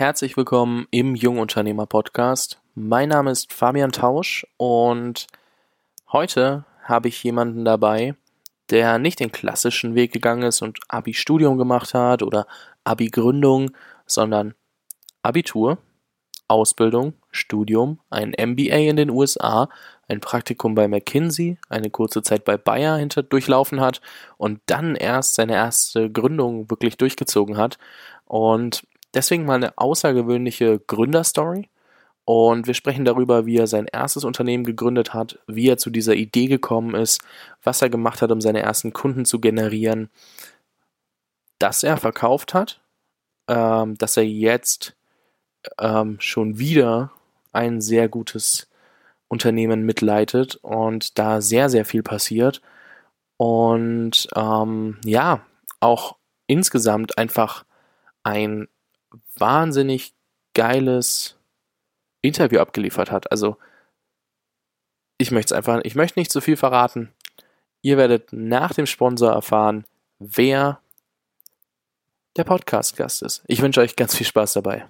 Herzlich willkommen im Jungunternehmer Podcast. Mein Name ist Fabian Tausch und heute habe ich jemanden dabei, der nicht den klassischen Weg gegangen ist und Abi-Studium gemacht hat oder Abi-Gründung, sondern Abitur, Ausbildung, Studium, ein MBA in den USA, ein Praktikum bei McKinsey, eine kurze Zeit bei Bayer hinter durchlaufen hat und dann erst seine erste Gründung wirklich durchgezogen hat. Und deswegen mal eine außergewöhnliche Gründerstory. Und wir sprechen darüber, wie er sein erstes Unternehmen gegründet hat, wie er zu dieser Idee gekommen ist, was er gemacht hat, um seine ersten Kunden zu generieren, dass er verkauft hat, ähm, dass er jetzt ähm, schon wieder ein sehr gutes Unternehmen mitleitet und da sehr, sehr viel passiert. Und ähm, ja, auch insgesamt einfach ein wahnsinnig geiles Interview abgeliefert hat. Also ich möchte es einfach, ich möchte nicht zu viel verraten. Ihr werdet nach dem Sponsor erfahren, wer der Podcast-Gast ist. Ich wünsche euch ganz viel Spaß dabei.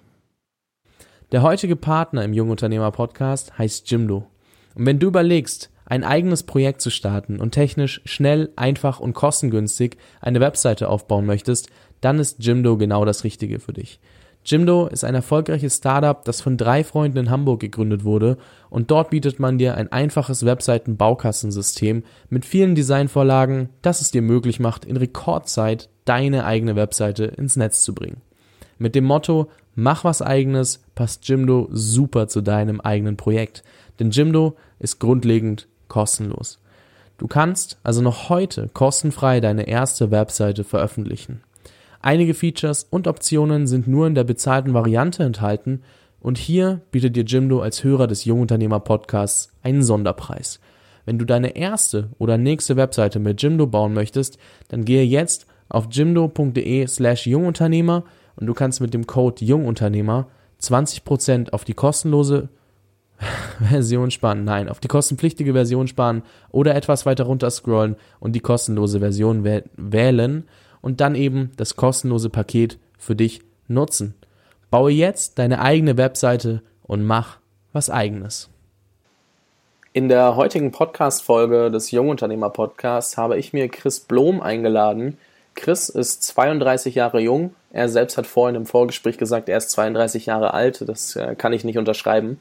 Der heutige Partner im Jungunternehmer Podcast heißt Jimdo. Und wenn du überlegst, ein eigenes Projekt zu starten und technisch schnell, einfach und kostengünstig eine Webseite aufbauen möchtest, dann ist Jimdo genau das Richtige für dich. Jimdo ist ein erfolgreiches Startup, das von drei Freunden in Hamburg gegründet wurde und dort bietet man dir ein einfaches Webseiten-Baukastensystem mit vielen Designvorlagen, das es dir möglich macht, in Rekordzeit deine eigene Webseite ins Netz zu bringen. Mit dem Motto Mach was eigenes passt Jimdo super zu deinem eigenen Projekt, denn Jimdo ist grundlegend kostenlos. Du kannst also noch heute kostenfrei deine erste Webseite veröffentlichen. Einige Features und Optionen sind nur in der bezahlten Variante enthalten. Und hier bietet dir Jimdo als Hörer des Jungunternehmer Podcasts einen Sonderpreis. Wenn du deine erste oder nächste Webseite mit Jimdo bauen möchtest, dann gehe jetzt auf jimdo.de slash Jungunternehmer und du kannst mit dem Code Jungunternehmer 20% auf die kostenlose Version sparen, nein, auf die kostenpflichtige Version sparen oder etwas weiter runter scrollen und die kostenlose Version wählen und dann eben das kostenlose Paket für dich nutzen. Baue jetzt deine eigene Webseite und mach was eigenes. In der heutigen Podcast-Folge des Jungunternehmer Podcasts habe ich mir Chris Blom eingeladen. Chris ist 32 Jahre jung. Er selbst hat vorhin im Vorgespräch gesagt, er ist 32 Jahre alt. Das äh, kann ich nicht unterschreiben.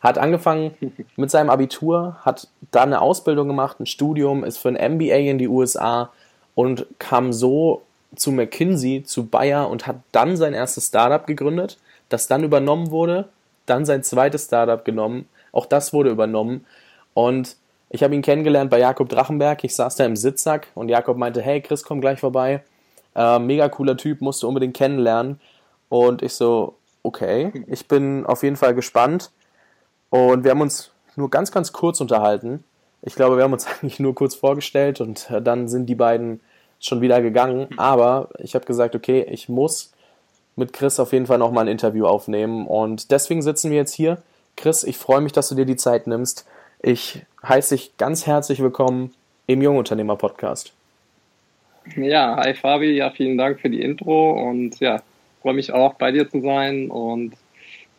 Hat angefangen mit seinem Abitur, hat dann eine Ausbildung gemacht, ein Studium, ist für ein MBA in die USA, und kam so zu McKinsey, zu Bayer und hat dann sein erstes Startup gegründet, das dann übernommen wurde, dann sein zweites Startup genommen, auch das wurde übernommen. Und ich habe ihn kennengelernt bei Jakob Drachenberg, ich saß da im Sitzsack und Jakob meinte, hey Chris, komm gleich vorbei, äh, mega cooler Typ, musst du unbedingt kennenlernen. Und ich so, okay, ich bin auf jeden Fall gespannt. Und wir haben uns nur ganz, ganz kurz unterhalten ich glaube, wir haben uns eigentlich nur kurz vorgestellt und äh, dann sind die beiden schon wieder gegangen. Aber ich habe gesagt, okay, ich muss mit Chris auf jeden Fall nochmal ein Interview aufnehmen. Und deswegen sitzen wir jetzt hier. Chris, ich freue mich, dass du dir die Zeit nimmst. Ich heiße dich ganz herzlich willkommen im Jungunternehmer Podcast. Ja, hi Fabi, ja, vielen Dank für die Intro und ja, freue mich auch bei dir zu sein und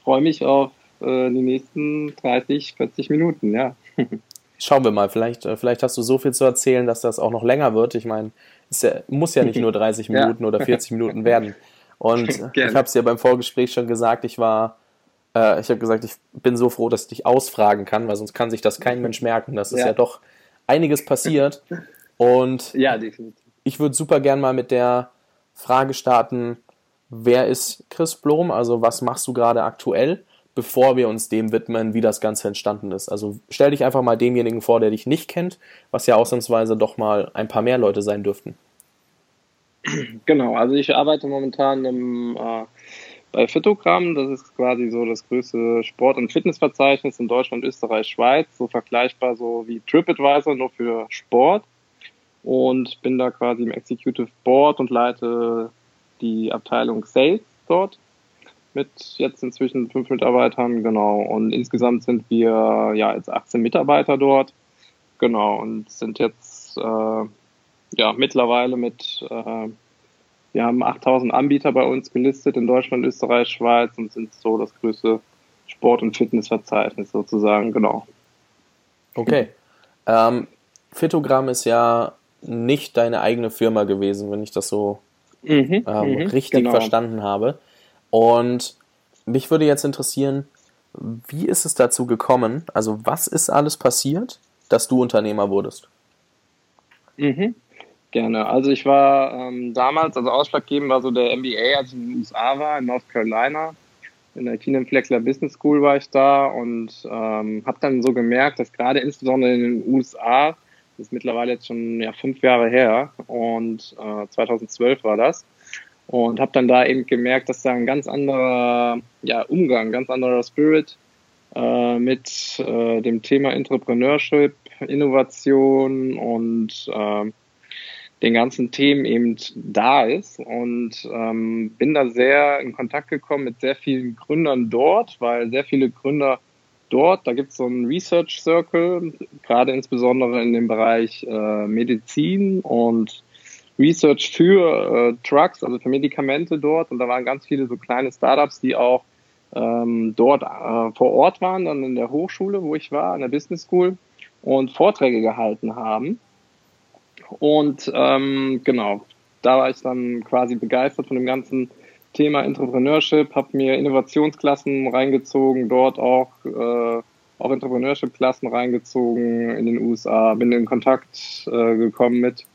freue mich auf äh, die nächsten 30, 40 Minuten, ja. schauen wir mal, vielleicht, äh, vielleicht hast du so viel zu erzählen, dass das auch noch länger wird. Ich meine, es ja, muss ja nicht nur 30 Minuten ja. oder 40 Minuten werden. Und ich habe es ja beim Vorgespräch schon gesagt, ich war, äh, ich habe gesagt, ich bin so froh, dass ich dich ausfragen kann, weil sonst kann sich das kein Mensch merken. Das ist ja, ja doch einiges passiert. Und ja, definitiv. ich würde super gern mal mit der Frage starten, wer ist Chris Blom? Also was machst du gerade aktuell? Bevor wir uns dem widmen, wie das Ganze entstanden ist. Also stell dich einfach mal demjenigen vor, der dich nicht kennt, was ja ausnahmsweise doch mal ein paar mehr Leute sein dürften. Genau, also ich arbeite momentan im, äh, bei Fitogramm, das ist quasi so das größte Sport- und Fitnessverzeichnis in Deutschland, Österreich, Schweiz, so vergleichbar so wie TripAdvisor, nur für Sport. Und bin da quasi im Executive Board und leite die Abteilung Sales dort mit jetzt inzwischen fünf Mitarbeitern, genau. Und insgesamt sind wir ja jetzt 18 Mitarbeiter dort, genau, und sind jetzt äh, ja mittlerweile mit äh, wir haben 8000 Anbieter bei uns gelistet in Deutschland, Österreich, Schweiz und sind so das größte Sport- und Fitnessverzeichnis sozusagen, genau. Okay. Ähm, Fitogramm ist ja nicht deine eigene Firma gewesen, wenn ich das so mhm, ähm, mhm, richtig genau. verstanden habe. Und mich würde jetzt interessieren, wie ist es dazu gekommen? Also was ist alles passiert, dass du Unternehmer wurdest? Mhm. Gerne. Also ich war ähm, damals, also ausschlaggebend war so der MBA, als ich in den USA war, in North Carolina. In der Keenan Fleckler Business School war ich da und ähm, habe dann so gemerkt, dass gerade insbesondere in den USA, das ist mittlerweile jetzt schon ja, fünf Jahre her und äh, 2012 war das, und habe dann da eben gemerkt, dass da ein ganz anderer ja, Umgang, ganz anderer Spirit äh, mit äh, dem Thema Entrepreneurship, Innovation und äh, den ganzen Themen eben da ist. Und ähm, bin da sehr in Kontakt gekommen mit sehr vielen Gründern dort, weil sehr viele Gründer dort, da gibt es so einen Research Circle, gerade insbesondere in dem Bereich äh, Medizin und Research für äh, Drugs, also für Medikamente dort und da waren ganz viele so kleine Startups, die auch ähm, dort äh, vor Ort waren, dann in der Hochschule, wo ich war, in der Business School und Vorträge gehalten haben. Und ähm, genau, da war ich dann quasi begeistert von dem ganzen Thema Entrepreneurship, habe mir Innovationsklassen reingezogen, dort auch, äh, auch Entrepreneurship-Klassen reingezogen in den USA, bin in Kontakt äh, gekommen mit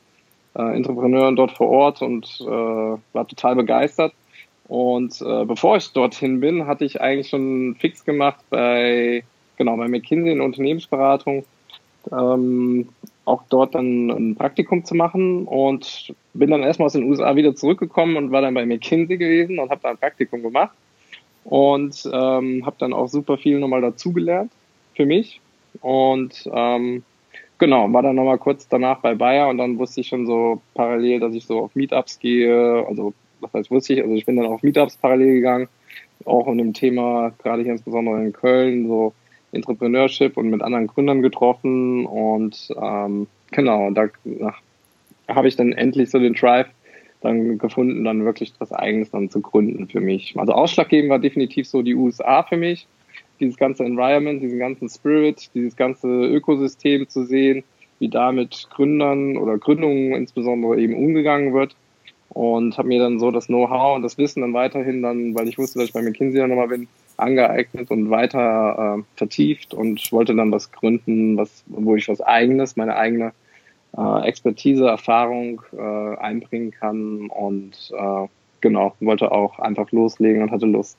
äh, Entrepreneuren dort vor Ort und äh, war total begeistert. Und äh, bevor ich dorthin bin, hatte ich eigentlich schon fix gemacht bei, genau, bei McKinsey in Unternehmensberatung, ähm, auch dort dann ein Praktikum zu machen und bin dann erstmal aus den USA wieder zurückgekommen und war dann bei McKinsey gewesen und habe da ein Praktikum gemacht und ähm, habe dann auch super viel nochmal dazugelernt für mich und ähm, Genau, war dann nochmal kurz danach bei Bayer und dann wusste ich schon so parallel, dass ich so auf Meetups gehe. Also, was heißt wusste ich? Also, ich bin dann auf Meetups parallel gegangen, auch um dem Thema, gerade hier insbesondere in Köln, so Entrepreneurship und mit anderen Gründern getroffen und ähm, genau, da habe ich dann endlich so den Drive dann gefunden, dann wirklich was Eigenes dann zu gründen für mich. Also ausschlaggebend war definitiv so die USA für mich dieses ganze Environment, diesen ganzen Spirit, dieses ganze Ökosystem zu sehen, wie da mit Gründern oder Gründungen insbesondere eben umgegangen wird. Und habe mir dann so das Know-how und das Wissen dann weiterhin dann, weil ich wusste, dass ich bei McKinsey dann nochmal bin, angeeignet und weiter äh, vertieft und wollte dann was gründen, was, wo ich was eigenes, meine eigene äh, Expertise, Erfahrung äh, einbringen kann und äh, genau, wollte auch einfach loslegen und hatte Lust.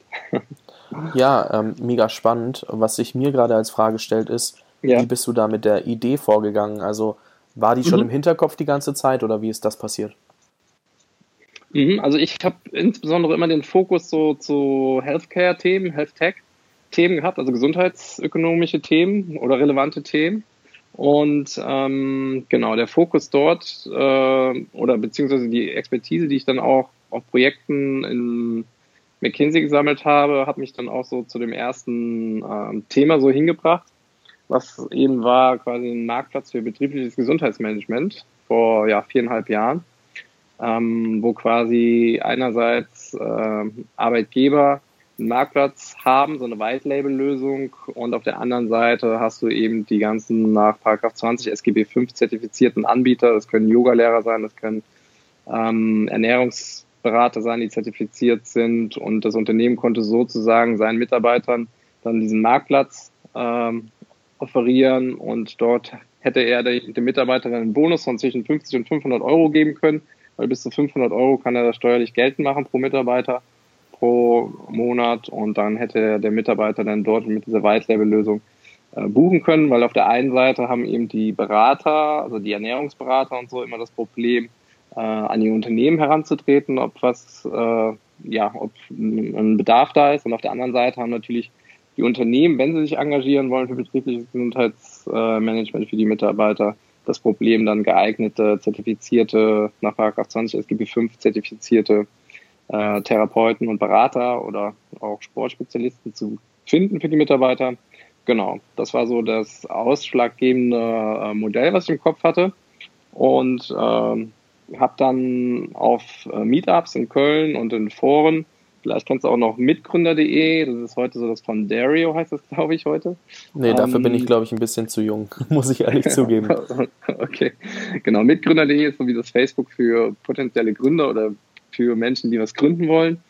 Ja, ähm, mega spannend. Was sich mir gerade als Frage stellt, ist, ja. wie bist du da mit der Idee vorgegangen? Also war die schon mhm. im Hinterkopf die ganze Zeit oder wie ist das passiert? Mhm, also ich habe insbesondere immer den Fokus so zu Healthcare-Themen, Health-Tech-Themen gehabt, also gesundheitsökonomische Themen oder relevante Themen. Und ähm, genau, der Fokus dort äh, oder beziehungsweise die Expertise, die ich dann auch auf Projekten in McKinsey gesammelt habe, hat mich dann auch so zu dem ersten ähm, Thema so hingebracht, was eben war quasi ein Marktplatz für betriebliches Gesundheitsmanagement vor ja, viereinhalb Jahren, ähm, wo quasi einerseits äh, Arbeitgeber einen Marktplatz haben, so eine White-Label-Lösung und auf der anderen Seite hast du eben die ganzen nach 20 SGB 5 zertifizierten Anbieter, das können Yogalehrer sein, das können ähm, Ernährungs Berater sein, die zertifiziert sind und das Unternehmen konnte sozusagen seinen Mitarbeitern dann diesen Marktplatz ähm, offerieren und dort hätte er dem Mitarbeiter dann einen Bonus von zwischen 50 und 500 Euro geben können, weil bis zu 500 Euro kann er das steuerlich geltend machen pro Mitarbeiter pro Monat und dann hätte der Mitarbeiter dann dort mit dieser White-Label-Lösung äh, buchen können, weil auf der einen Seite haben eben die Berater, also die Ernährungsberater und so immer das Problem, äh, an die Unternehmen heranzutreten, ob was, äh, ja, ob ein Bedarf da ist. Und auf der anderen Seite haben natürlich die Unternehmen, wenn sie sich engagieren wollen für betriebliches Gesundheitsmanagement für die Mitarbeiter, das Problem dann geeignete, zertifizierte, nach 20 SGB 5 zertifizierte äh, Therapeuten und Berater oder auch Sportspezialisten zu finden für die Mitarbeiter. Genau, das war so das ausschlaggebende äh, Modell, was ich im Kopf hatte. Und ähm, habe dann auf äh, Meetups in Köln und in Foren, vielleicht kennst du auch noch mitgründer.de, das ist heute so das von Dario, heißt das, glaube ich, heute. Nee, dafür ähm, bin ich, ähm, glaube ich, ein bisschen zu jung, muss ich ehrlich zugeben. okay, genau, mitgründer.de ist so wie das Facebook für potenzielle Gründer oder für Menschen, die was gründen wollen.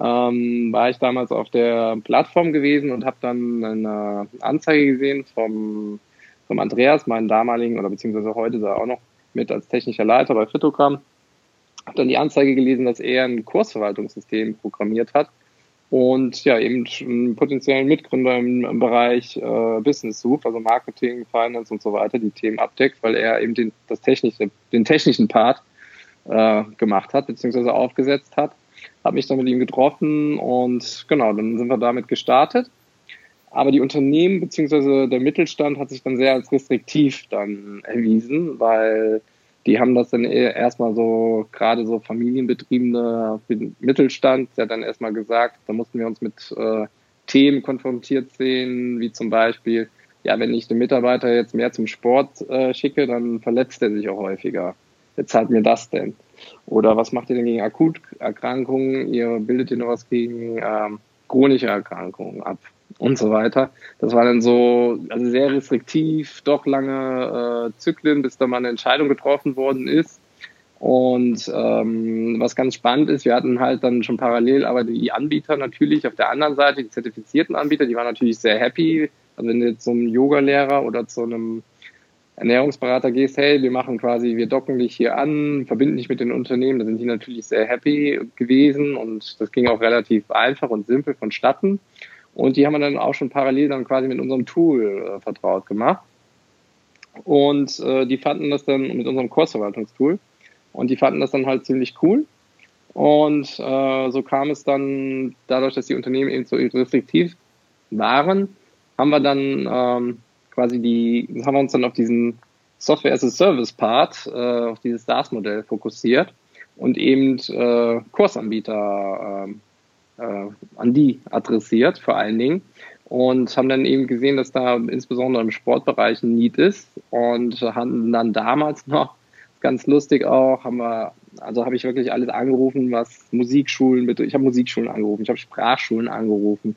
Ähm, war ich damals auf der Plattform gewesen und habe dann eine Anzeige gesehen vom, vom Andreas, meinen damaligen oder beziehungsweise heute da auch noch mit als technischer Leiter bei Fitogramm. Habe dann die Anzeige gelesen, dass er ein Kursverwaltungssystem programmiert hat und ja, eben einen potenziellen Mitgründer im, im Bereich äh, Business sucht, also Marketing, Finance und so weiter, die Themen abdeckt, weil er eben den, das technische, den technischen Part äh, gemacht hat, beziehungsweise aufgesetzt hat. Habe mich dann mit ihm getroffen und genau, dann sind wir damit gestartet. Aber die Unternehmen beziehungsweise der Mittelstand hat sich dann sehr als restriktiv dann erwiesen, weil die haben das dann erstmal so, gerade so familienbetriebene Mittelstand, der dann erstmal gesagt, da mussten wir uns mit äh, Themen konfrontiert sehen, wie zum Beispiel, ja, wenn ich den Mitarbeiter jetzt mehr zum Sport äh, schicke, dann verletzt er sich auch häufiger. Jetzt zahlt mir das denn? Oder was macht ihr denn gegen Akuterkrankungen? Ihr bildet ihr noch was gegen ähm, chronische Erkrankungen ab und so weiter. Das war dann so also sehr restriktiv, doch lange äh, Zyklen, bis da mal eine Entscheidung getroffen worden ist. Und ähm, was ganz spannend ist, wir hatten halt dann schon parallel aber die Anbieter natürlich auf der anderen Seite, die zertifizierten Anbieter, die waren natürlich sehr happy. Also wenn du jetzt zum Yoga-Lehrer oder zu einem Ernährungsberater gehst, hey, wir machen quasi, wir docken dich hier an, verbinden dich mit den Unternehmen, da sind die natürlich sehr happy gewesen und das ging auch relativ einfach und simpel vonstatten. Und die haben wir dann auch schon parallel dann quasi mit unserem Tool äh, vertraut gemacht. Und äh, die fanden das dann mit unserem Kursverwaltungstool. Und die fanden das dann halt ziemlich cool. Und äh, so kam es dann, dadurch, dass die Unternehmen eben so restriktiv waren, haben wir dann ähm, quasi die, haben wir uns dann auf diesen Software as a Service Part, äh, auf dieses SaaS-Modell fokussiert und eben äh, Kursanbieter äh, äh, an die adressiert, vor allen Dingen. Und haben dann eben gesehen, dass da insbesondere im Sportbereich ein Need ist und haben dann damals noch, ganz lustig auch, haben wir, also habe ich wirklich alles angerufen, was Musikschulen. Ich habe Musikschulen angerufen, ich habe Sprachschulen angerufen,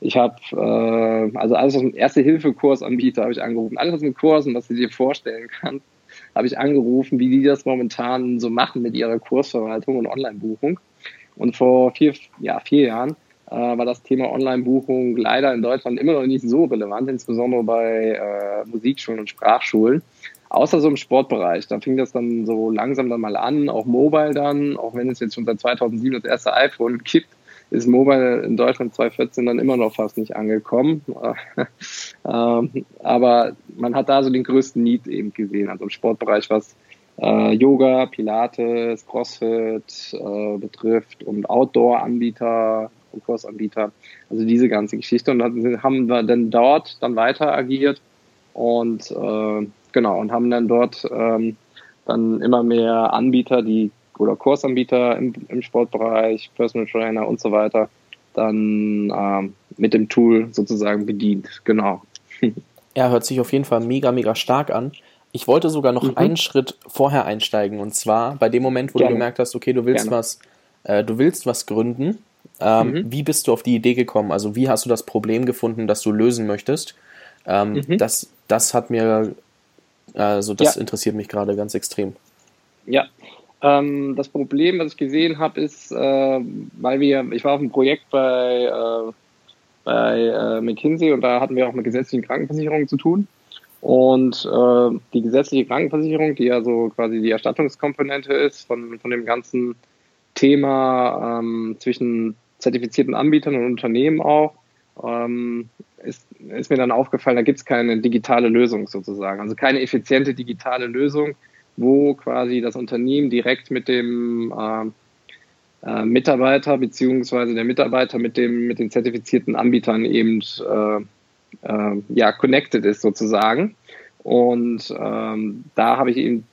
ich habe äh, also alles, was mit Erste-Hilfe-Kurs anbieter, habe ich angerufen. Alles, was mit Kursen, was du dir vorstellen kannst, habe ich angerufen, wie die das momentan so machen mit ihrer Kursverwaltung und Online-Buchung. Und vor vier, ja, vier Jahren äh, war das Thema Online-Buchung leider in Deutschland immer noch nicht so relevant, insbesondere bei äh, Musikschulen und Sprachschulen. Außer so im Sportbereich. Da fing das dann so langsam dann mal an, auch mobile dann, auch wenn es jetzt schon seit 2007 das erste iPhone gibt, ist Mobile in Deutschland 2014 dann immer noch fast nicht angekommen. ähm, aber man hat da so den größten Need eben gesehen, also im Sportbereich, was äh, Yoga, Pilates, CrossFit äh, betrifft und Outdoor-Anbieter und Kursanbieter. Also diese ganze Geschichte. Und dann haben wir dann dort dann weiter agiert und äh, genau und haben dann dort ähm, dann immer mehr Anbieter, die oder Kursanbieter im, im Sportbereich, Personal Trainer und so weiter, dann ähm, mit dem Tool sozusagen bedient. Genau. Ja, hört sich auf jeden Fall mega, mega stark an. Ich wollte sogar noch mhm. einen Schritt vorher einsteigen und zwar bei dem Moment, wo Gerne. du gemerkt hast, okay, du willst Gerne. was, äh, du willst was gründen. Ähm, mhm. Wie bist du auf die Idee gekommen? Also wie hast du das Problem gefunden, das du lösen möchtest? Ähm, mhm. Das, das hat mir, also das ja. interessiert mich gerade ganz extrem. Ja, ähm, das Problem, was ich gesehen habe, ist, äh, weil wir, ich war auf einem Projekt bei, äh, bei äh, McKinsey und da hatten wir auch mit gesetzlichen Krankenversicherungen zu tun. Und äh, die gesetzliche Krankenversicherung, die ja so quasi die Erstattungskomponente ist von, von dem ganzen Thema ähm, zwischen zertifizierten Anbietern und Unternehmen auch, ähm, ist, ist mir dann aufgefallen, da gibt es keine digitale Lösung sozusagen, also keine effiziente digitale Lösung, wo quasi das Unternehmen direkt mit dem äh, äh, Mitarbeiter beziehungsweise der Mitarbeiter mit dem mit den zertifizierten Anbietern eben äh, äh, ja connected ist sozusagen. Und ähm, da habe ich eben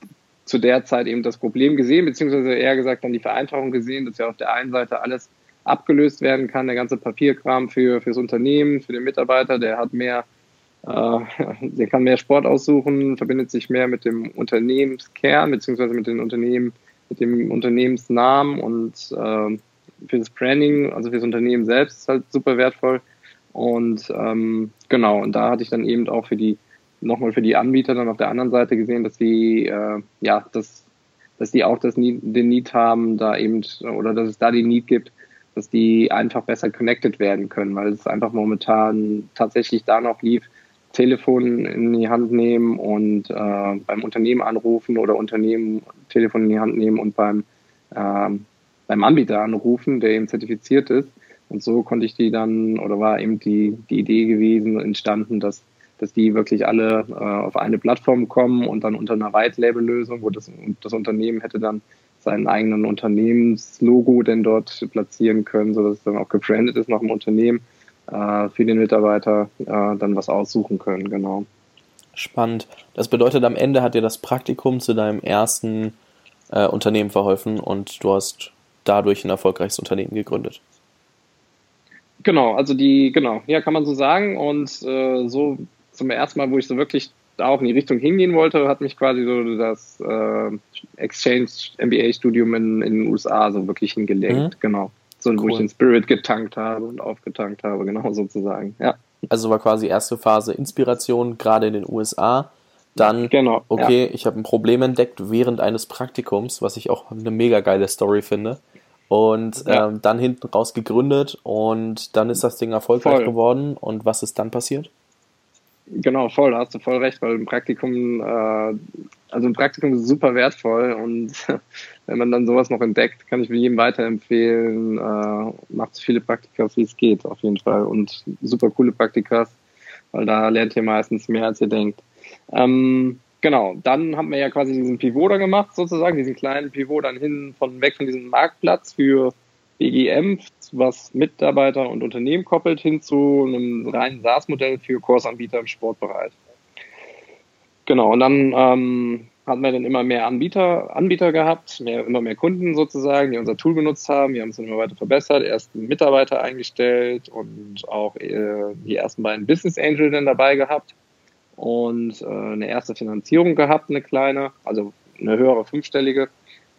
zu der Zeit eben das Problem gesehen, beziehungsweise eher gesagt dann die Vereinfachung gesehen, dass ja auf der einen Seite alles abgelöst werden kann, der ganze Papierkram für fürs Unternehmen, für den Mitarbeiter, der hat mehr äh, der kann mehr Sport aussuchen, verbindet sich mehr mit dem Unternehmenskern beziehungsweise mit den Unternehmen, mit dem Unternehmensnamen und äh, für das Branding, also für das Unternehmen selbst ist halt super wertvoll. Und ähm, genau, und da hatte ich dann eben auch für die, nochmal für die Anbieter dann auf der anderen Seite gesehen, dass die, äh, ja, dass, dass die auch das Need, den Need haben, da eben, oder dass es da die Need gibt, dass die einfach besser connected werden können, weil es einfach momentan tatsächlich da noch lief, Telefon in die Hand nehmen und äh, beim Unternehmen anrufen oder Unternehmen Telefon in die Hand nehmen und beim, äh, beim Anbieter anrufen, der eben zertifiziert ist. Und so konnte ich die dann, oder war eben die, die Idee gewesen, entstanden, dass, dass die wirklich alle äh, auf eine Plattform kommen und dann unter einer White-Label-Lösung, wo das, das Unternehmen hätte dann seinen eigenen Unternehmenslogo denn dort platzieren können, sodass es dann auch gebrandet ist nach dem Unternehmen, äh, für den Mitarbeiter äh, dann was aussuchen können, genau. Spannend. Das bedeutet, am Ende hat dir das Praktikum zu deinem ersten äh, Unternehmen verholfen und du hast dadurch ein erfolgreiches Unternehmen gegründet. Genau, also die, genau, ja, kann man so sagen. Und äh, so zum ersten Mal, wo ich so wirklich da auch in die Richtung hingehen wollte, hat mich quasi so das äh, Exchange MBA-Studium in, in, den USA so wirklich hingelegt. Mhm. Genau. So, cool. wo ich den Spirit getankt habe und aufgetankt habe, genau sozusagen. Ja. Also war quasi erste Phase Inspiration, gerade in den USA. Dann, genau, okay, ja. ich habe ein Problem entdeckt während eines Praktikums, was ich auch eine mega geile Story finde. Und ja. ähm, dann hinten raus gegründet und dann ist das Ding erfolgreich Voll. geworden. Und was ist dann passiert? Genau, voll, da hast du voll recht, weil ein Praktikum, äh, also ein Praktikum ist super wertvoll und wenn man dann sowas noch entdeckt, kann ich jedem weiterempfehlen, äh, macht so viele Praktika, wie es geht, auf jeden Fall und super coole Praktikas, weil da lernt ihr meistens mehr, als ihr denkt. Ähm, genau, dann haben wir ja quasi diesen Pivot da gemacht, sozusagen, diesen kleinen Pivot dann hin von weg von diesem Marktplatz für BGM, was Mitarbeiter und Unternehmen koppelt, hin zu einem reinen SaaS-Modell für Kursanbieter im Sportbereich. Genau, und dann ähm, hatten wir dann immer mehr Anbieter, Anbieter gehabt, mehr, immer mehr Kunden sozusagen, die unser Tool benutzt haben. Wir haben es dann immer weiter verbessert, erst Mitarbeiter eingestellt und auch äh, die ersten beiden Business Angel dann dabei gehabt und äh, eine erste Finanzierung gehabt, eine kleine, also eine höhere fünfstellige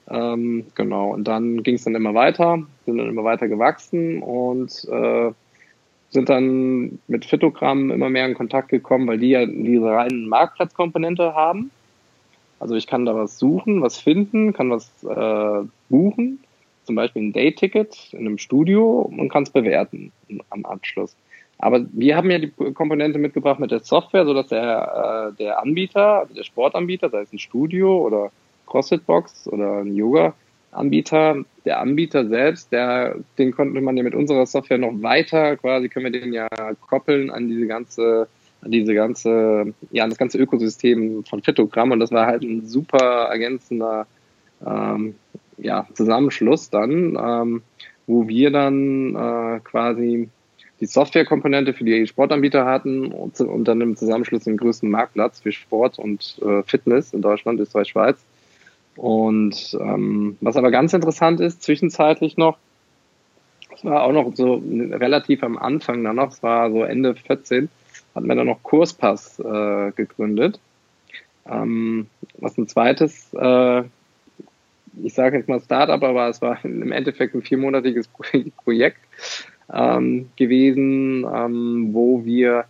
ähm, genau, und dann ging es dann immer weiter, sind dann immer weiter gewachsen und äh, sind dann mit Fitogramm immer mehr in Kontakt gekommen, weil die ja diese reinen Marktplatzkomponente haben. Also ich kann da was suchen, was finden, kann was äh, buchen, zum Beispiel ein Day-Ticket in einem Studio und kann es bewerten am Abschluss. Aber wir haben ja die Komponente mitgebracht mit der Software, sodass der, äh, der Anbieter, also der Sportanbieter, sei es ein Studio oder CrossFit-Box oder ein Yoga-Anbieter. Der Anbieter selbst, der, den konnte man ja mit unserer Software noch weiter, quasi können wir den ja koppeln an diese ganze, an diese ganze, ja, an das ganze Ökosystem von Fitogramm und das war halt ein super ergänzender ähm, ja, Zusammenschluss dann, ähm, wo wir dann äh, quasi die Softwarekomponente für die Sportanbieter hatten und, und, dann im Zusammenschluss den größten Marktplatz für Sport und äh, Fitness in Deutschland, Österreich, Schweiz. Und ähm, was aber ganz interessant ist, zwischenzeitlich noch, es war auch noch so relativ am Anfang dann noch, es war so Ende 14, hatten wir dann noch Kurspass äh, gegründet. Ähm, was ein zweites, äh, ich sage jetzt mal Startup, aber es war im Endeffekt ein viermonatiges Projekt ähm, gewesen, ähm, wo wir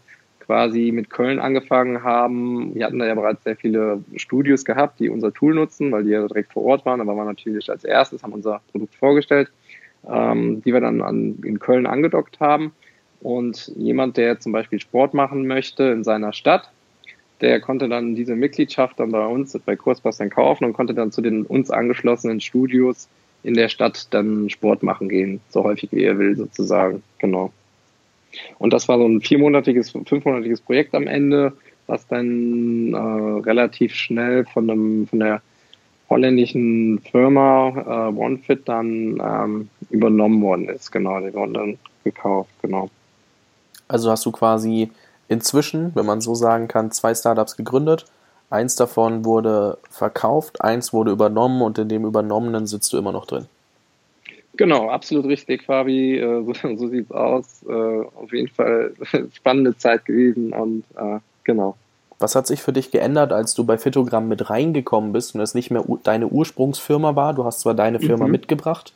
quasi mit Köln angefangen haben. Wir hatten da ja bereits sehr viele Studios gehabt, die unser Tool nutzen, weil die ja direkt vor Ort waren. Aber wir waren natürlich als erstes, haben unser Produkt vorgestellt, ähm, die wir dann an, in Köln angedockt haben. Und jemand, der zum Beispiel Sport machen möchte in seiner Stadt, der konnte dann diese Mitgliedschaft dann bei uns bei Kurspass dann kaufen und konnte dann zu den uns angeschlossenen Studios in der Stadt dann Sport machen gehen, so häufig wie er will sozusagen. Genau. Und das war so ein viermonatiges, fünfmonatiges Projekt am Ende, was dann äh, relativ schnell von, einem, von der holländischen Firma äh, OneFit dann ähm, übernommen worden ist. Genau, die wurden dann gekauft, genau. Also hast du quasi inzwischen, wenn man so sagen kann, zwei Startups gegründet. Eins davon wurde verkauft, eins wurde übernommen und in dem übernommenen sitzt du immer noch drin. Genau, absolut richtig, Fabi. Äh, so, so sieht's aus. Äh, auf jeden Fall spannende Zeit gewesen und äh, genau. Was hat sich für dich geändert, als du bei Fitogramm mit reingekommen bist und es nicht mehr deine Ursprungsfirma war? Du hast zwar deine Firma mhm. mitgebracht,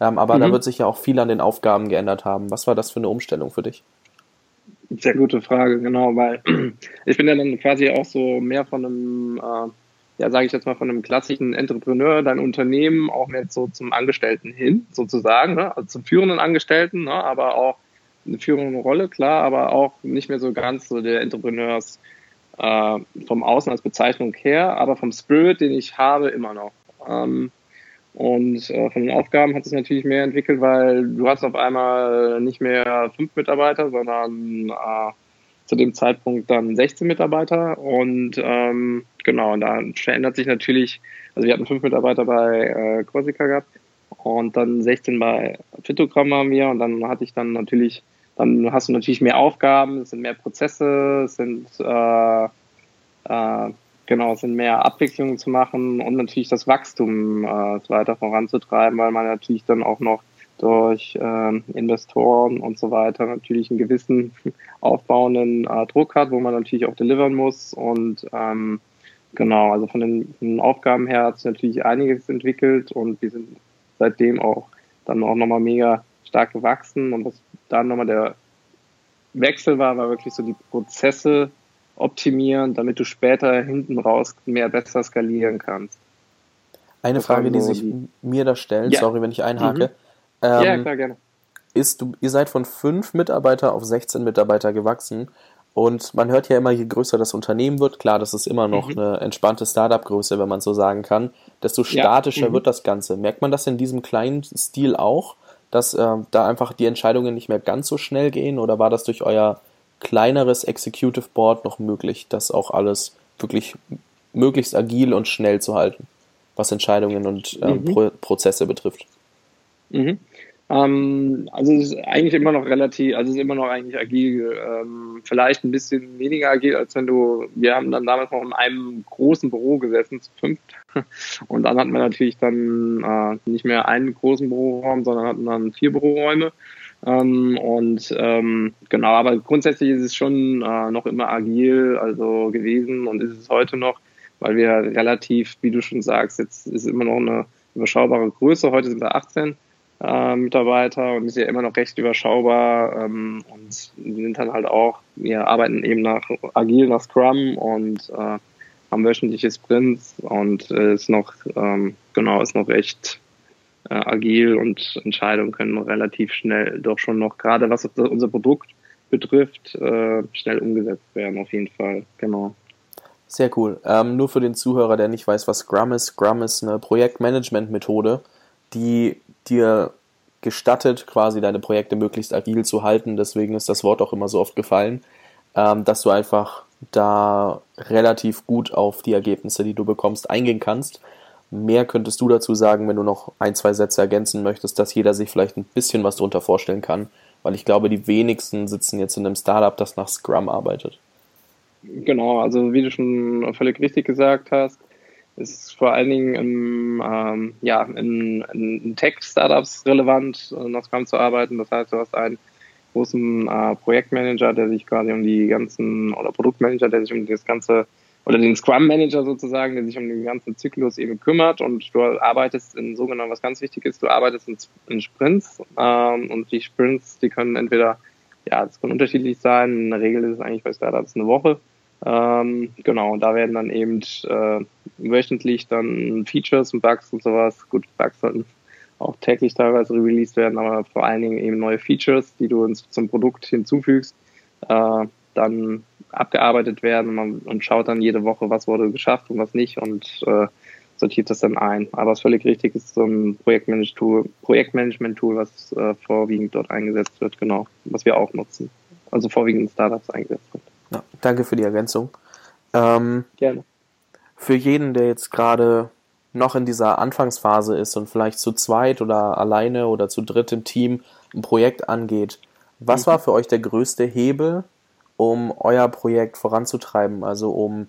ähm, aber mhm. da wird sich ja auch viel an den Aufgaben geändert haben. Was war das für eine Umstellung für dich? Sehr gute Frage, genau, weil ich bin ja dann quasi auch so mehr von einem, äh, ja, sage ich jetzt mal, von einem klassischen Entrepreneur, dein Unternehmen auch mehr so zum Angestellten hin, sozusagen, ne? also zum führenden Angestellten, ne? aber auch eine führende Rolle, klar, aber auch nicht mehr so ganz so der Entrepreneurs äh, vom Außen als Bezeichnung her, aber vom Spirit, den ich habe, immer noch. Ähm, und äh, von den Aufgaben hat es natürlich mehr entwickelt, weil du hast auf einmal nicht mehr fünf Mitarbeiter, sondern äh, zu dem Zeitpunkt dann 16 Mitarbeiter. Und ähm, genau, da verändert sich natürlich, also wir hatten fünf Mitarbeiter bei äh, Corsica gehabt und dann 16 bei Fitogramm haben wir und dann hatte ich dann natürlich, dann hast du natürlich mehr Aufgaben, es sind mehr Prozesse, es sind äh, äh, Genau, es sind mehr Abwicklungen zu machen und natürlich das Wachstum äh, weiter voranzutreiben, weil man natürlich dann auch noch durch äh, Investoren und so weiter natürlich einen gewissen aufbauenden äh, Druck hat, wo man natürlich auch delivern muss. Und ähm, genau, also von den, von den Aufgaben her hat sich natürlich einiges entwickelt und wir sind seitdem auch dann auch nochmal mega stark gewachsen. Und was dann nochmal der Wechsel war, war wirklich so die Prozesse optimieren, damit du später hinten raus mehr besser skalieren kannst. Eine das Frage, die sich die... mir da stellt, ja. sorry, wenn ich einhake. Mhm. Ähm, ja, klar, gerne. Ist, du, ihr seid von fünf Mitarbeiter auf 16 Mitarbeiter gewachsen und man hört ja immer, je größer das Unternehmen wird, klar, das ist immer noch mhm. eine entspannte Startup-Größe, wenn man so sagen kann, desto statischer ja. mhm. wird das Ganze. Merkt man das in diesem kleinen Stil auch, dass äh, da einfach die Entscheidungen nicht mehr ganz so schnell gehen oder war das durch euer kleineres Executive Board noch möglich, das auch alles wirklich möglichst agil und schnell zu halten, was Entscheidungen und ähm, mhm. Pro Prozesse betrifft. Mhm. Ähm, also es ist eigentlich immer noch relativ, also es ist immer noch eigentlich agil, ähm, vielleicht ein bisschen weniger agil, als wenn du, wir haben dann damals noch in einem großen Büro gesessen, zu fünft. Und dann hatten wir natürlich dann äh, nicht mehr einen großen Büroraum, sondern hatten dann vier Büroräume. Ähm, und ähm, genau, aber grundsätzlich ist es schon äh, noch immer agil, also gewesen und ist es heute noch, weil wir relativ, wie du schon sagst, jetzt ist immer noch eine überschaubare Größe. Heute sind wir 18 äh, Mitarbeiter und ist ja immer noch recht überschaubar ähm, und sind dann halt auch, wir arbeiten eben nach agil, nach Scrum und äh, haben wöchentliche Sprints und äh, ist noch, ähm, genau, ist noch recht äh, agil und Entscheidungen können relativ schnell doch schon noch, gerade was unser Produkt betrifft, äh, schnell umgesetzt werden, auf jeden Fall. Genau. Sehr cool. Ähm, nur für den Zuhörer, der nicht weiß, was Scrum ist. Scrum ist eine Projektmanagement-Methode, die dir gestattet, quasi deine Projekte möglichst agil zu halten. Deswegen ist das Wort auch immer so oft gefallen, ähm, dass du einfach da relativ gut auf die Ergebnisse, die du bekommst, eingehen kannst. Mehr könntest du dazu sagen, wenn du noch ein, zwei Sätze ergänzen möchtest, dass jeder sich vielleicht ein bisschen was darunter vorstellen kann, weil ich glaube, die wenigsten sitzen jetzt in einem Startup, das nach Scrum arbeitet. Genau, also wie du schon völlig richtig gesagt hast, ist vor allen Dingen im, ähm, ja, in, in Tech-Startups relevant, nach Scrum zu arbeiten. Das heißt, du hast einen großen äh, Projektmanager, der sich quasi um die ganzen, oder Produktmanager, der sich um das ganze oder den Scrum Manager sozusagen, der sich um den ganzen Zyklus eben kümmert. Und du arbeitest in sogenannten, was ganz wichtig ist, du arbeitest in, in Sprints. Ähm, und die Sprints, die können entweder, ja, es können unterschiedlich sein, in der Regel ist es eigentlich bei Startups eine Woche, ähm, genau, und da werden dann eben äh, wöchentlich dann Features und Bugs und sowas, gut, Bugs sollten auch täglich teilweise released werden, aber vor allen Dingen eben neue Features, die du ins, zum Produkt hinzufügst, äh, dann abgearbeitet werden man, und schaut dann jede Woche, was wurde geschafft und was nicht und äh, sortiert das dann ein. Aber es ist völlig richtig, ist so ein Projektmanagement-Tool, Projektmanagement-Tool, was äh, vorwiegend dort eingesetzt wird, genau, was wir auch nutzen. Also vorwiegend in Startups eingesetzt wird. Ja, danke für die Ergänzung. Ähm, Gerne. Für jeden, der jetzt gerade noch in dieser Anfangsphase ist und vielleicht zu zweit oder alleine oder zu dritt im Team ein Projekt angeht, was mhm. war für euch der größte Hebel, um euer Projekt voranzutreiben, also um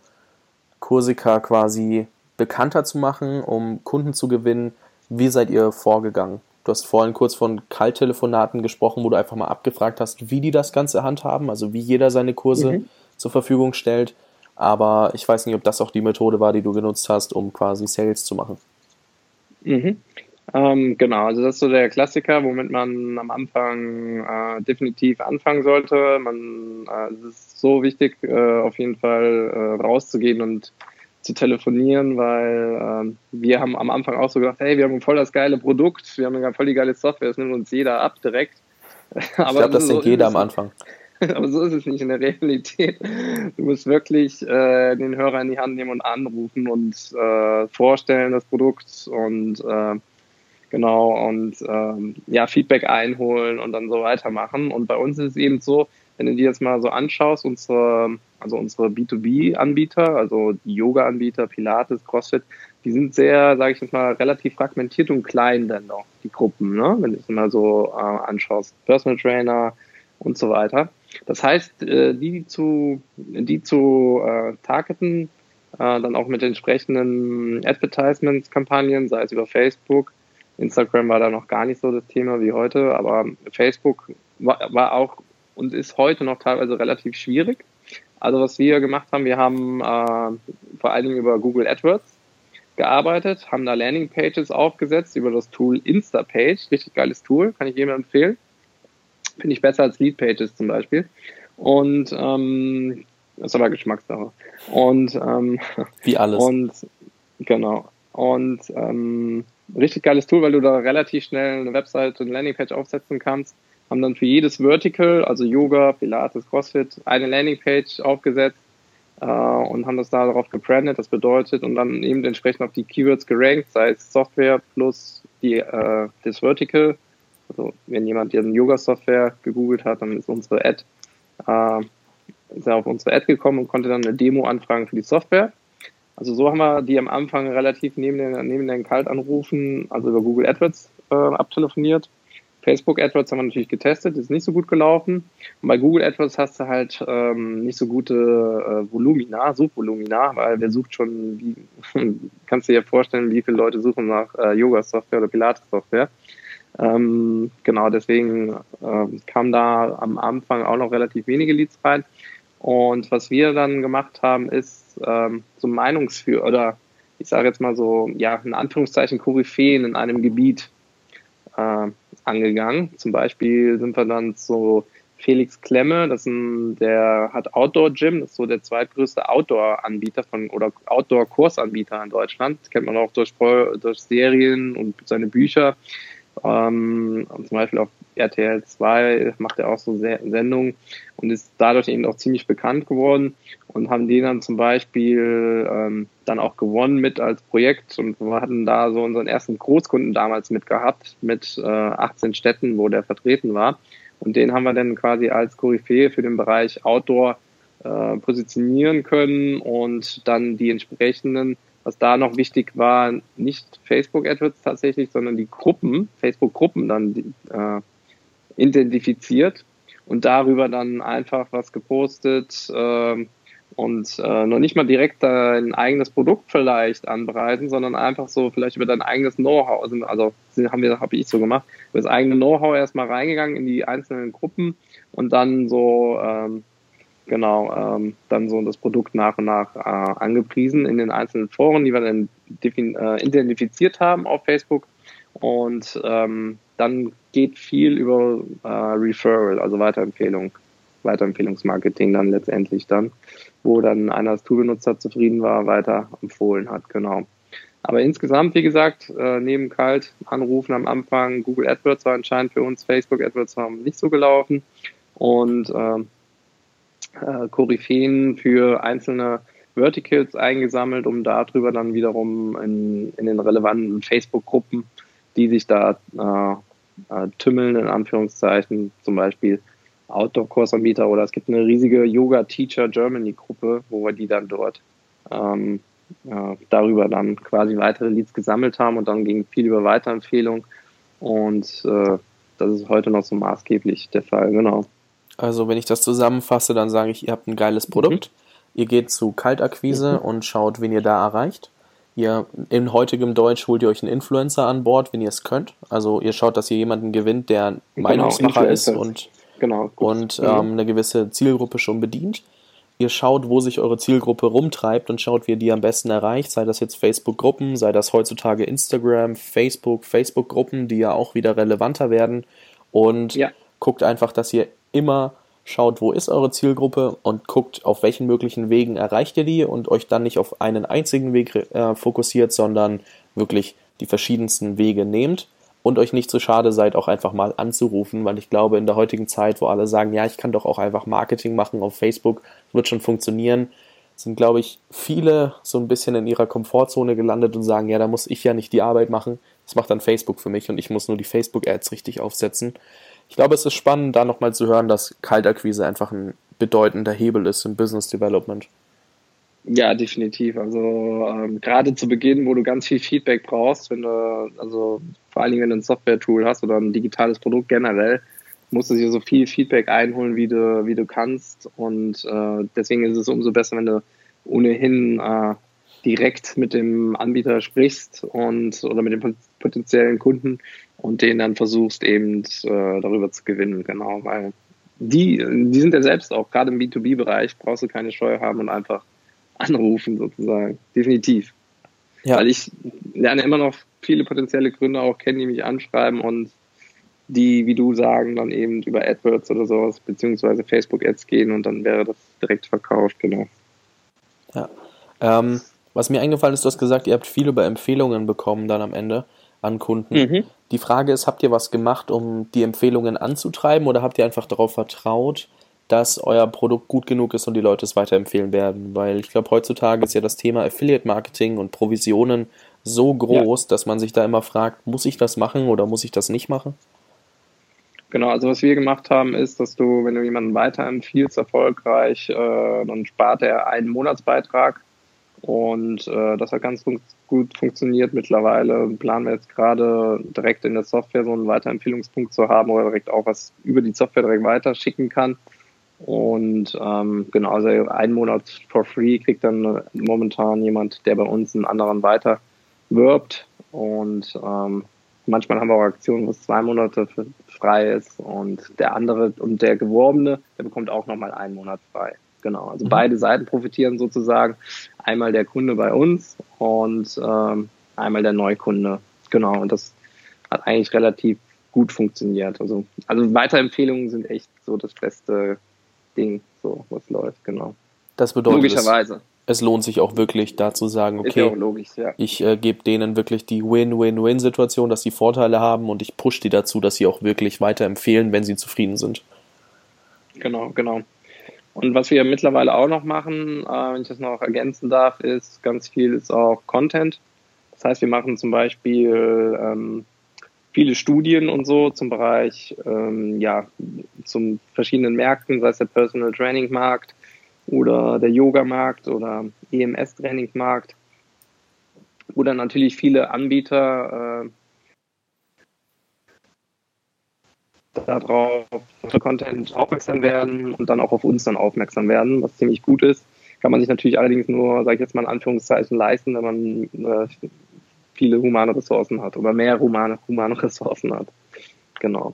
Corsica quasi bekannter zu machen, um Kunden zu gewinnen. Wie seid ihr vorgegangen? Du hast vorhin kurz von Kalttelefonaten gesprochen, wo du einfach mal abgefragt hast, wie die das Ganze handhaben, also wie jeder seine Kurse mhm. zur Verfügung stellt. Aber ich weiß nicht, ob das auch die Methode war, die du genutzt hast, um quasi Sales zu machen. Mhm. Ähm, genau, also das ist so der Klassiker, womit man am Anfang äh, definitiv anfangen sollte. Man, äh, es ist so wichtig, äh, auf jeden Fall äh, rauszugehen und zu telefonieren, weil äh, wir haben am Anfang auch so gedacht, hey, wir haben voll das geile Produkt, wir haben voll die geile Software, das nimmt uns jeder ab direkt. ich glaube, das so denkt jeder am Anfang. Aber so ist es nicht in der Realität. Du musst wirklich äh, den Hörer in die Hand nehmen und anrufen und äh, vorstellen das Produkt und äh, genau und ähm, ja Feedback einholen und dann so weitermachen. Und bei uns ist es eben so, wenn du dir jetzt mal so anschaust, unsere, also unsere B2B-Anbieter, also die Yoga-Anbieter, Pilates, CrossFit, die sind sehr, sage ich jetzt mal, relativ fragmentiert und klein dann noch, die Gruppen, ne? wenn du es mal so äh, anschaust. Personal Trainer und so weiter. Das heißt, äh, die zu, die zu äh, targeten, äh, dann auch mit entsprechenden Advertisements-Kampagnen, sei es über Facebook, Instagram war da noch gar nicht so das Thema wie heute, aber Facebook war, war auch und ist heute noch teilweise relativ schwierig. Also was wir gemacht haben, wir haben äh, vor allen Dingen über Google AdWords gearbeitet, haben da Landingpages aufgesetzt über das Tool Instapage, richtig geiles Tool, kann ich jedem empfehlen. Finde ich besser als Leadpages zum Beispiel. Und ähm, das ist aber Geschmackssache. Und ähm, wie alles. Und genau. Und ähm, richtig geiles Tool, weil du da relativ schnell eine Website und Landingpage aufsetzen kannst. Haben dann für jedes Vertical, also Yoga, Pilates, CrossFit, eine Landingpage aufgesetzt äh, und haben das da darauf gebrandet. Das bedeutet und dann eben entsprechend auf die Keywords gerankt, sei es Software plus die, äh, das Vertical. Also wenn jemand eine Yoga-Software gegoogelt hat, dann ist unsere Ad, äh, ist er auf unsere Ad gekommen und konnte dann eine Demo anfragen für die Software. Also so haben wir die am Anfang relativ neben den, neben den Kaltanrufen, also über Google AdWords äh, abtelefoniert. Facebook AdWords haben wir natürlich getestet, ist nicht so gut gelaufen. Und bei Google AdWords hast du halt ähm, nicht so gute äh, Volumina, Suchvolumina, weil wer sucht schon, wie, kannst du dir vorstellen, wie viele Leute suchen nach äh, Yoga-Software oder Pilates-Software. Ähm, genau, deswegen äh, kam da am Anfang auch noch relativ wenige Leads rein. Und was wir dann gemacht haben, ist ähm, so Meinungsführer oder ich sage jetzt mal so, ja, in Anführungszeichen Koryphäen in einem Gebiet äh, angegangen. Zum Beispiel sind wir dann so Felix Klemme, das ist ein, der hat Outdoor Gym, das ist so der zweitgrößte Outdoor-Anbieter von oder Outdoor-Kursanbieter in Deutschland. Das kennt man auch durch, durch Serien und seine Bücher. Ähm, zum Beispiel auf RTL 2 macht er auch so Sendungen und ist dadurch eben auch ziemlich bekannt geworden und haben den dann zum Beispiel ähm, dann auch gewonnen mit als Projekt und wir hatten da so unseren ersten Großkunden damals mit gehabt, mit äh, 18 Städten, wo der vertreten war. Und den haben wir dann quasi als Koryphäe für den Bereich Outdoor äh, positionieren können und dann die entsprechenden was da noch wichtig war, nicht Facebook AdWords tatsächlich, sondern die Gruppen, Facebook-Gruppen dann äh, identifiziert und darüber dann einfach was gepostet äh, und äh, noch nicht mal direkt ein eigenes Produkt vielleicht anpreisen, sondern einfach so vielleicht über dein eigenes Know-how, also, also haben wir, habe ich so gemacht, über das eigene Know-how erstmal reingegangen in die einzelnen Gruppen und dann so ähm, genau, ähm, dann so das Produkt nach und nach äh, angepriesen in den einzelnen Foren, die wir dann äh, identifiziert haben auf Facebook. Und ähm, dann geht viel über äh, Referral, also Weiterempfehlung, Weiterempfehlungsmarketing dann letztendlich dann, wo dann einer das Tool benutzt hat, zufrieden war, weiter empfohlen hat, genau. Aber insgesamt, wie gesagt, äh, neben kalt anrufen am Anfang, Google AdWords war anscheinend für uns, Facebook AdWords haben nicht so gelaufen. Und äh, äh, Koryphäen für einzelne Verticals eingesammelt, um darüber dann wiederum in, in den relevanten Facebook-Gruppen, die sich da äh, äh, tümmeln, in Anführungszeichen, zum Beispiel Outdoor-Kursanbieter oder es gibt eine riesige Yoga Teacher Germany-Gruppe, wo wir die dann dort ähm, äh, darüber dann quasi weitere Leads gesammelt haben und dann ging viel über Weiterempfehlung und äh, das ist heute noch so maßgeblich der Fall, genau. Also wenn ich das zusammenfasse, dann sage ich, ihr habt ein geiles Produkt. Mhm. Ihr geht zu Kaltakquise mhm. und schaut, wen ihr da erreicht. Ihr in heutigem Deutsch holt ihr euch einen Influencer an Bord, wenn ihr es könnt. Also ihr schaut, dass ihr jemanden gewinnt, der genau, Meinungsmacher ist und, genau, und mhm. ähm, eine gewisse Zielgruppe schon bedient. ihr schaut, wo sich eure Zielgruppe rumtreibt und schaut, wie ihr die am besten erreicht, sei das jetzt Facebook-Gruppen, sei das heutzutage Instagram, Facebook, Facebook-Gruppen, die ja auch wieder relevanter werden und ja. guckt einfach, dass ihr immer schaut, wo ist eure Zielgruppe und guckt, auf welchen möglichen Wegen erreicht ihr die und euch dann nicht auf einen einzigen Weg äh, fokussiert, sondern wirklich die verschiedensten Wege nehmt und euch nicht zu so schade seid, auch einfach mal anzurufen, weil ich glaube, in der heutigen Zeit, wo alle sagen, ja, ich kann doch auch einfach Marketing machen auf Facebook, wird schon funktionieren, sind, glaube ich, viele so ein bisschen in ihrer Komfortzone gelandet und sagen, ja, da muss ich ja nicht die Arbeit machen, das macht dann Facebook für mich und ich muss nur die Facebook-Ads richtig aufsetzen. Ich glaube, es ist spannend, da nochmal zu hören, dass Kaltakquise einfach ein bedeutender Hebel ist im Business Development. Ja, definitiv. Also ähm, gerade zu Beginn, wo du ganz viel Feedback brauchst, wenn du, also vor allen Dingen, wenn du ein Software-Tool hast oder ein digitales Produkt generell, musst du dir so viel Feedback einholen, wie du, wie du kannst. Und äh, deswegen ist es umso besser, wenn du ohnehin äh, direkt mit dem Anbieter sprichst und oder mit dem potenziellen Kunden und den dann versuchst eben äh, darüber zu gewinnen, genau, weil die, die sind ja selbst auch, gerade im B2B-Bereich brauchst du keine Steuer haben und einfach anrufen sozusagen. Definitiv. Ja. Weil ich lerne immer noch viele potenzielle Gründer auch kennen, die mich anschreiben und die, wie du sagen, dann eben über AdWords oder sowas, beziehungsweise Facebook-Ads gehen und dann wäre das direkt verkauft, genau. Ja. Ähm, was mir eingefallen ist, du hast gesagt, ihr habt viel über Empfehlungen bekommen dann am Ende an Kunden. Mhm. Die Frage ist, habt ihr was gemacht, um die Empfehlungen anzutreiben oder habt ihr einfach darauf vertraut, dass euer Produkt gut genug ist und die Leute es weiterempfehlen werden. Weil ich glaube, heutzutage ist ja das Thema Affiliate Marketing und Provisionen so groß, ja. dass man sich da immer fragt, muss ich das machen oder muss ich das nicht machen? Genau, also was wir gemacht haben, ist, dass du, wenn du jemanden weiterempfiehlst, erfolgreich, äh, dann spart er einen Monatsbeitrag und äh, das hat ganz fun gut funktioniert mittlerweile. Planen wir jetzt gerade direkt in der Software so einen Weiterempfehlungspunkt zu haben oder direkt auch was über die Software direkt weiterschicken kann. Und ähm, genau, also einen Monat for free kriegt dann momentan jemand, der bei uns einen anderen weiter wirbt. Und ähm, manchmal haben wir auch Aktionen, wo es zwei Monate frei ist. Und der andere und der Geworbene, der bekommt auch nochmal einen Monat frei. Genau, also mhm. beide Seiten profitieren sozusagen. Einmal der Kunde bei uns und ähm, einmal der Neukunde. Genau, und das hat eigentlich relativ gut funktioniert. Also, also Weiterempfehlungen sind echt so das beste Ding, so was läuft, genau. Das bedeutet, Logischerweise. Es, es lohnt sich auch wirklich da zu sagen, okay, logisch, ja. ich äh, gebe denen wirklich die Win-Win-Win-Situation, dass sie Vorteile haben und ich pushe die dazu, dass sie auch wirklich weiterempfehlen, wenn sie zufrieden sind. Genau, genau. Und was wir mittlerweile auch noch machen, äh, wenn ich das noch ergänzen darf, ist ganz viel ist auch Content. Das heißt, wir machen zum Beispiel ähm, viele Studien und so zum Bereich, ähm, ja, zum verschiedenen Märkten, sei es der Personal Training Markt oder der Yoga Markt oder EMS Training Markt, wo dann natürlich viele Anbieter äh, darauf Content aufmerksam werden und dann auch auf uns dann aufmerksam werden, was ziemlich gut ist. Kann man sich natürlich allerdings nur, sage ich jetzt mal in Anführungszeichen, leisten, wenn man äh, viele humane Ressourcen hat oder mehr humane, humane Ressourcen hat. Genau.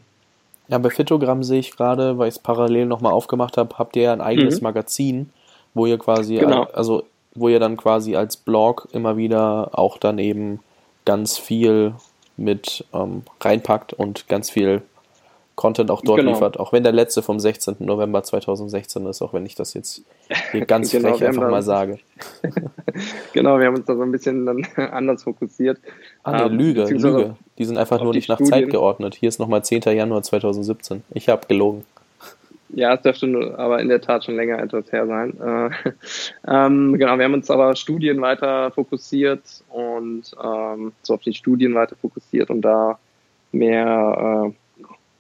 Ja, bei Fitogramm sehe ich gerade, weil ich es parallel nochmal aufgemacht habe, habt ihr ja ein eigenes mhm. Magazin, wo ihr quasi, genau. also wo ihr dann quasi als Blog immer wieder auch dann eben ganz viel mit ähm, reinpackt und ganz viel Content auch dort genau. liefert, auch wenn der letzte vom 16. November 2016 ist, auch wenn ich das jetzt hier ganz genau, frech einfach mal sage. genau, wir haben uns da so ein bisschen dann anders fokussiert. Ah, ne, ähm, Lüge, Lüge. Die sind einfach nur nicht nach Studien. Zeit geordnet. Hier ist nochmal 10. Januar 2017. Ich habe gelogen. Ja, es dürfte aber in der Tat schon länger etwas her sein. Äh, ähm, genau, wir haben uns aber Studien weiter fokussiert und ähm, so auf die Studien weiter fokussiert und da mehr äh,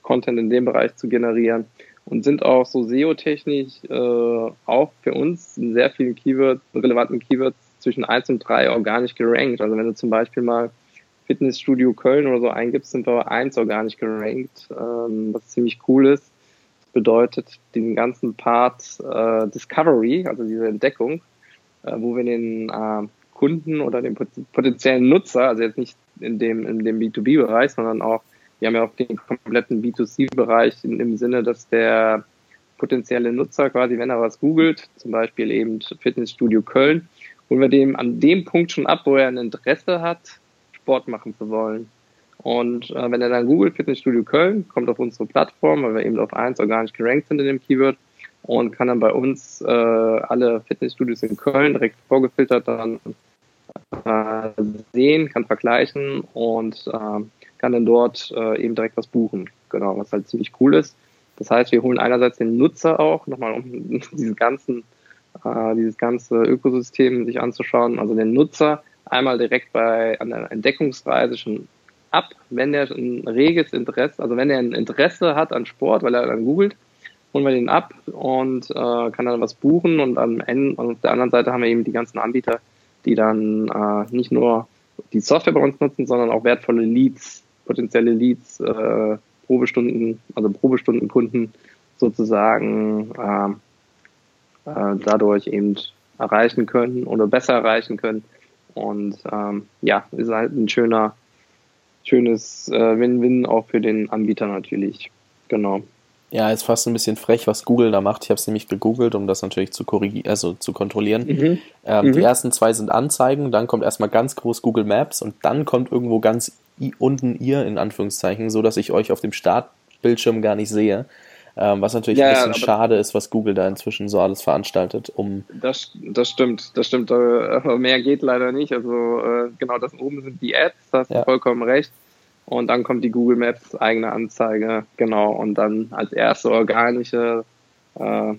Content in dem Bereich zu generieren und sind auch so SEO-technisch äh, auch für uns in sehr vielen Keywords, relevanten Keywords zwischen 1 und 3 organisch gerankt. Also wenn du zum Beispiel mal Fitnessstudio Köln oder so eingibst, sind wir 1 organisch gerankt, ähm, was ziemlich cool ist. Das bedeutet, den ganzen Part äh, Discovery, also diese Entdeckung, äh, wo wir den äh, Kunden oder den potenziellen Nutzer, also jetzt nicht in dem, in dem B2B-Bereich, sondern auch wir haben ja auch den kompletten B2C-Bereich im Sinne, dass der potenzielle Nutzer quasi, wenn er was googelt, zum Beispiel eben Fitnessstudio Köln, holen wir dem an dem Punkt schon ab, wo er ein Interesse hat, Sport machen zu wollen. Und äh, wenn er dann googelt Fitnessstudio Köln, kommt auf unsere Plattform, weil wir eben auf eins organisch gerankt sind in dem Keyword und kann dann bei uns äh, alle Fitnessstudios in Köln direkt vorgefiltert dann äh, sehen, kann vergleichen und äh, kann dann dort äh, eben direkt was buchen. Genau, was halt ziemlich cool ist. Das heißt, wir holen einerseits den Nutzer auch, nochmal um diesen ganzen, äh, dieses ganze Ökosystem sich anzuschauen, also den Nutzer einmal direkt bei einer Entdeckungsreise schon ab, wenn er ein reges Interesse, also wenn er ein Interesse hat an Sport, weil er dann googelt, holen wir den ab und äh, kann dann was buchen und am Ende, und auf der anderen Seite haben wir eben die ganzen Anbieter, die dann äh, nicht nur die Software bei uns nutzen, sondern auch wertvolle Leads, potenzielle Leads, äh, Probestunden, also Probestundenkunden sozusagen äh, äh, dadurch eben erreichen können oder besser erreichen können. Und ähm, ja, ist halt ein schöner, schönes äh, Win-Win auch für den Anbieter natürlich. Genau. Ja, ist fast ein bisschen frech, was Google da macht. Ich habe es nämlich gegoogelt, um das natürlich zu korrigieren, also zu kontrollieren. Mhm. Ähm, mhm. Die ersten zwei sind Anzeigen, dann kommt erstmal ganz groß Google Maps und dann kommt irgendwo ganz unten ihr in Anführungszeichen, so dass ich euch auf dem Startbildschirm gar nicht sehe. Ähm, was natürlich ja, ein bisschen ja, schade ist, was Google da inzwischen so alles veranstaltet, um. Das, das stimmt, das stimmt. Äh, mehr geht leider nicht. Also äh, genau, das oben sind die Ads, da hast du ja. vollkommen recht. Und dann kommt die Google Maps eigene Anzeige, genau. Und dann als erste organische äh, äh,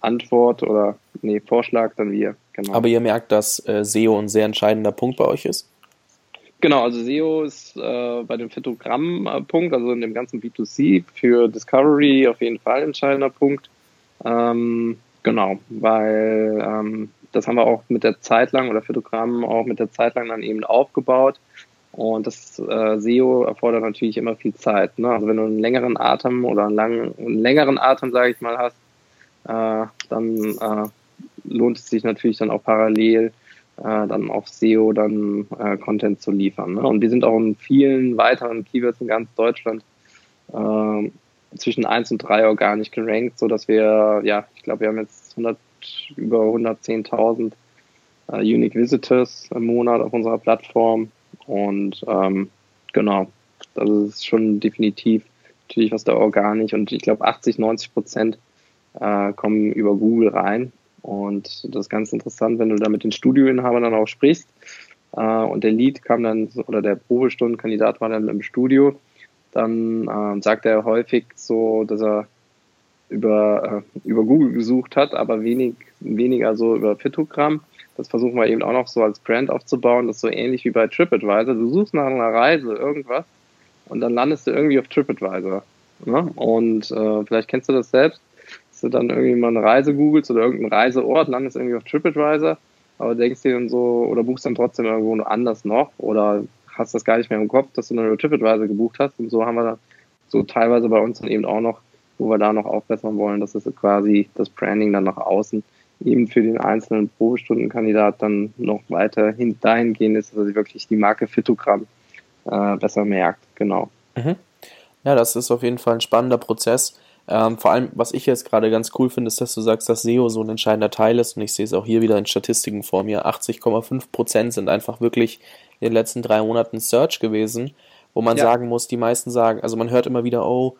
Antwort oder nee, Vorschlag dann wir. Genau. Aber ihr merkt, dass SEO ein sehr entscheidender Punkt bei euch ist? Genau, also SEO ist äh, bei dem Fitogramm-Punkt, also in dem ganzen B2C für Discovery auf jeden Fall ein entscheidender Punkt. Ähm, genau, weil ähm, das haben wir auch mit der Zeit lang oder Fitogramm auch mit der Zeit lang dann eben aufgebaut. Und das äh, SEO erfordert natürlich immer viel Zeit. Ne? Also wenn du einen längeren Atem oder einen, langen, einen längeren Atem, sage ich mal, hast, äh, dann äh, lohnt es sich natürlich dann auch parallel äh, dann auf SEO dann äh, Content zu liefern. Ne? Und wir sind auch in vielen weiteren Keywords in ganz Deutschland äh, zwischen 1 und 3 organisch gerankt, so dass wir, ja, ich glaube, wir haben jetzt 100, über 110.000 äh, Unique Visitors im Monat auf unserer Plattform und ähm, genau, das ist schon definitiv natürlich was da organisch und ich glaube 80, 90 Prozent äh, kommen über Google rein. Und das ist ganz interessant, wenn du da mit den Studioinhabern dann auch sprichst. Äh, und der Lead kam dann, oder der Probestundenkandidat war dann im Studio, dann äh, sagt er häufig so, dass er über, äh, über Google gesucht hat, aber wenig, weniger so über Fitogramm. Das versuchen wir eben auch noch so als Brand aufzubauen. Das ist so ähnlich wie bei TripAdvisor. Du suchst nach einer Reise irgendwas und dann landest du irgendwie auf TripAdvisor. Ne? Und äh, vielleicht kennst du das selbst, du dann irgendwie mal eine Reise googelst oder irgendeinen Reiseort, landest irgendwie auf TripAdvisor, aber denkst dir dann so, oder buchst dann trotzdem irgendwo anders noch oder hast das gar nicht mehr im Kopf, dass du dann über TripAdvisor gebucht hast. Und so haben wir dann so teilweise bei uns dann eben auch noch, wo wir da noch aufbessern wollen, dass es quasi das Branding dann nach außen eben für den einzelnen Probestundenkandidat dann noch weiter hin, dahingehend ist, dass er wirklich die Marke Fitogramm äh, besser merkt. Genau. Mhm. Ja, das ist auf jeden Fall ein spannender Prozess. Ähm, vor allem, was ich jetzt gerade ganz cool finde, ist, dass du sagst, dass SEO so ein entscheidender Teil ist und ich sehe es auch hier wieder in Statistiken vor mir. 80,5% sind einfach wirklich in den letzten drei Monaten Search gewesen, wo man ja. sagen muss, die meisten sagen, also man hört immer wieder, oh,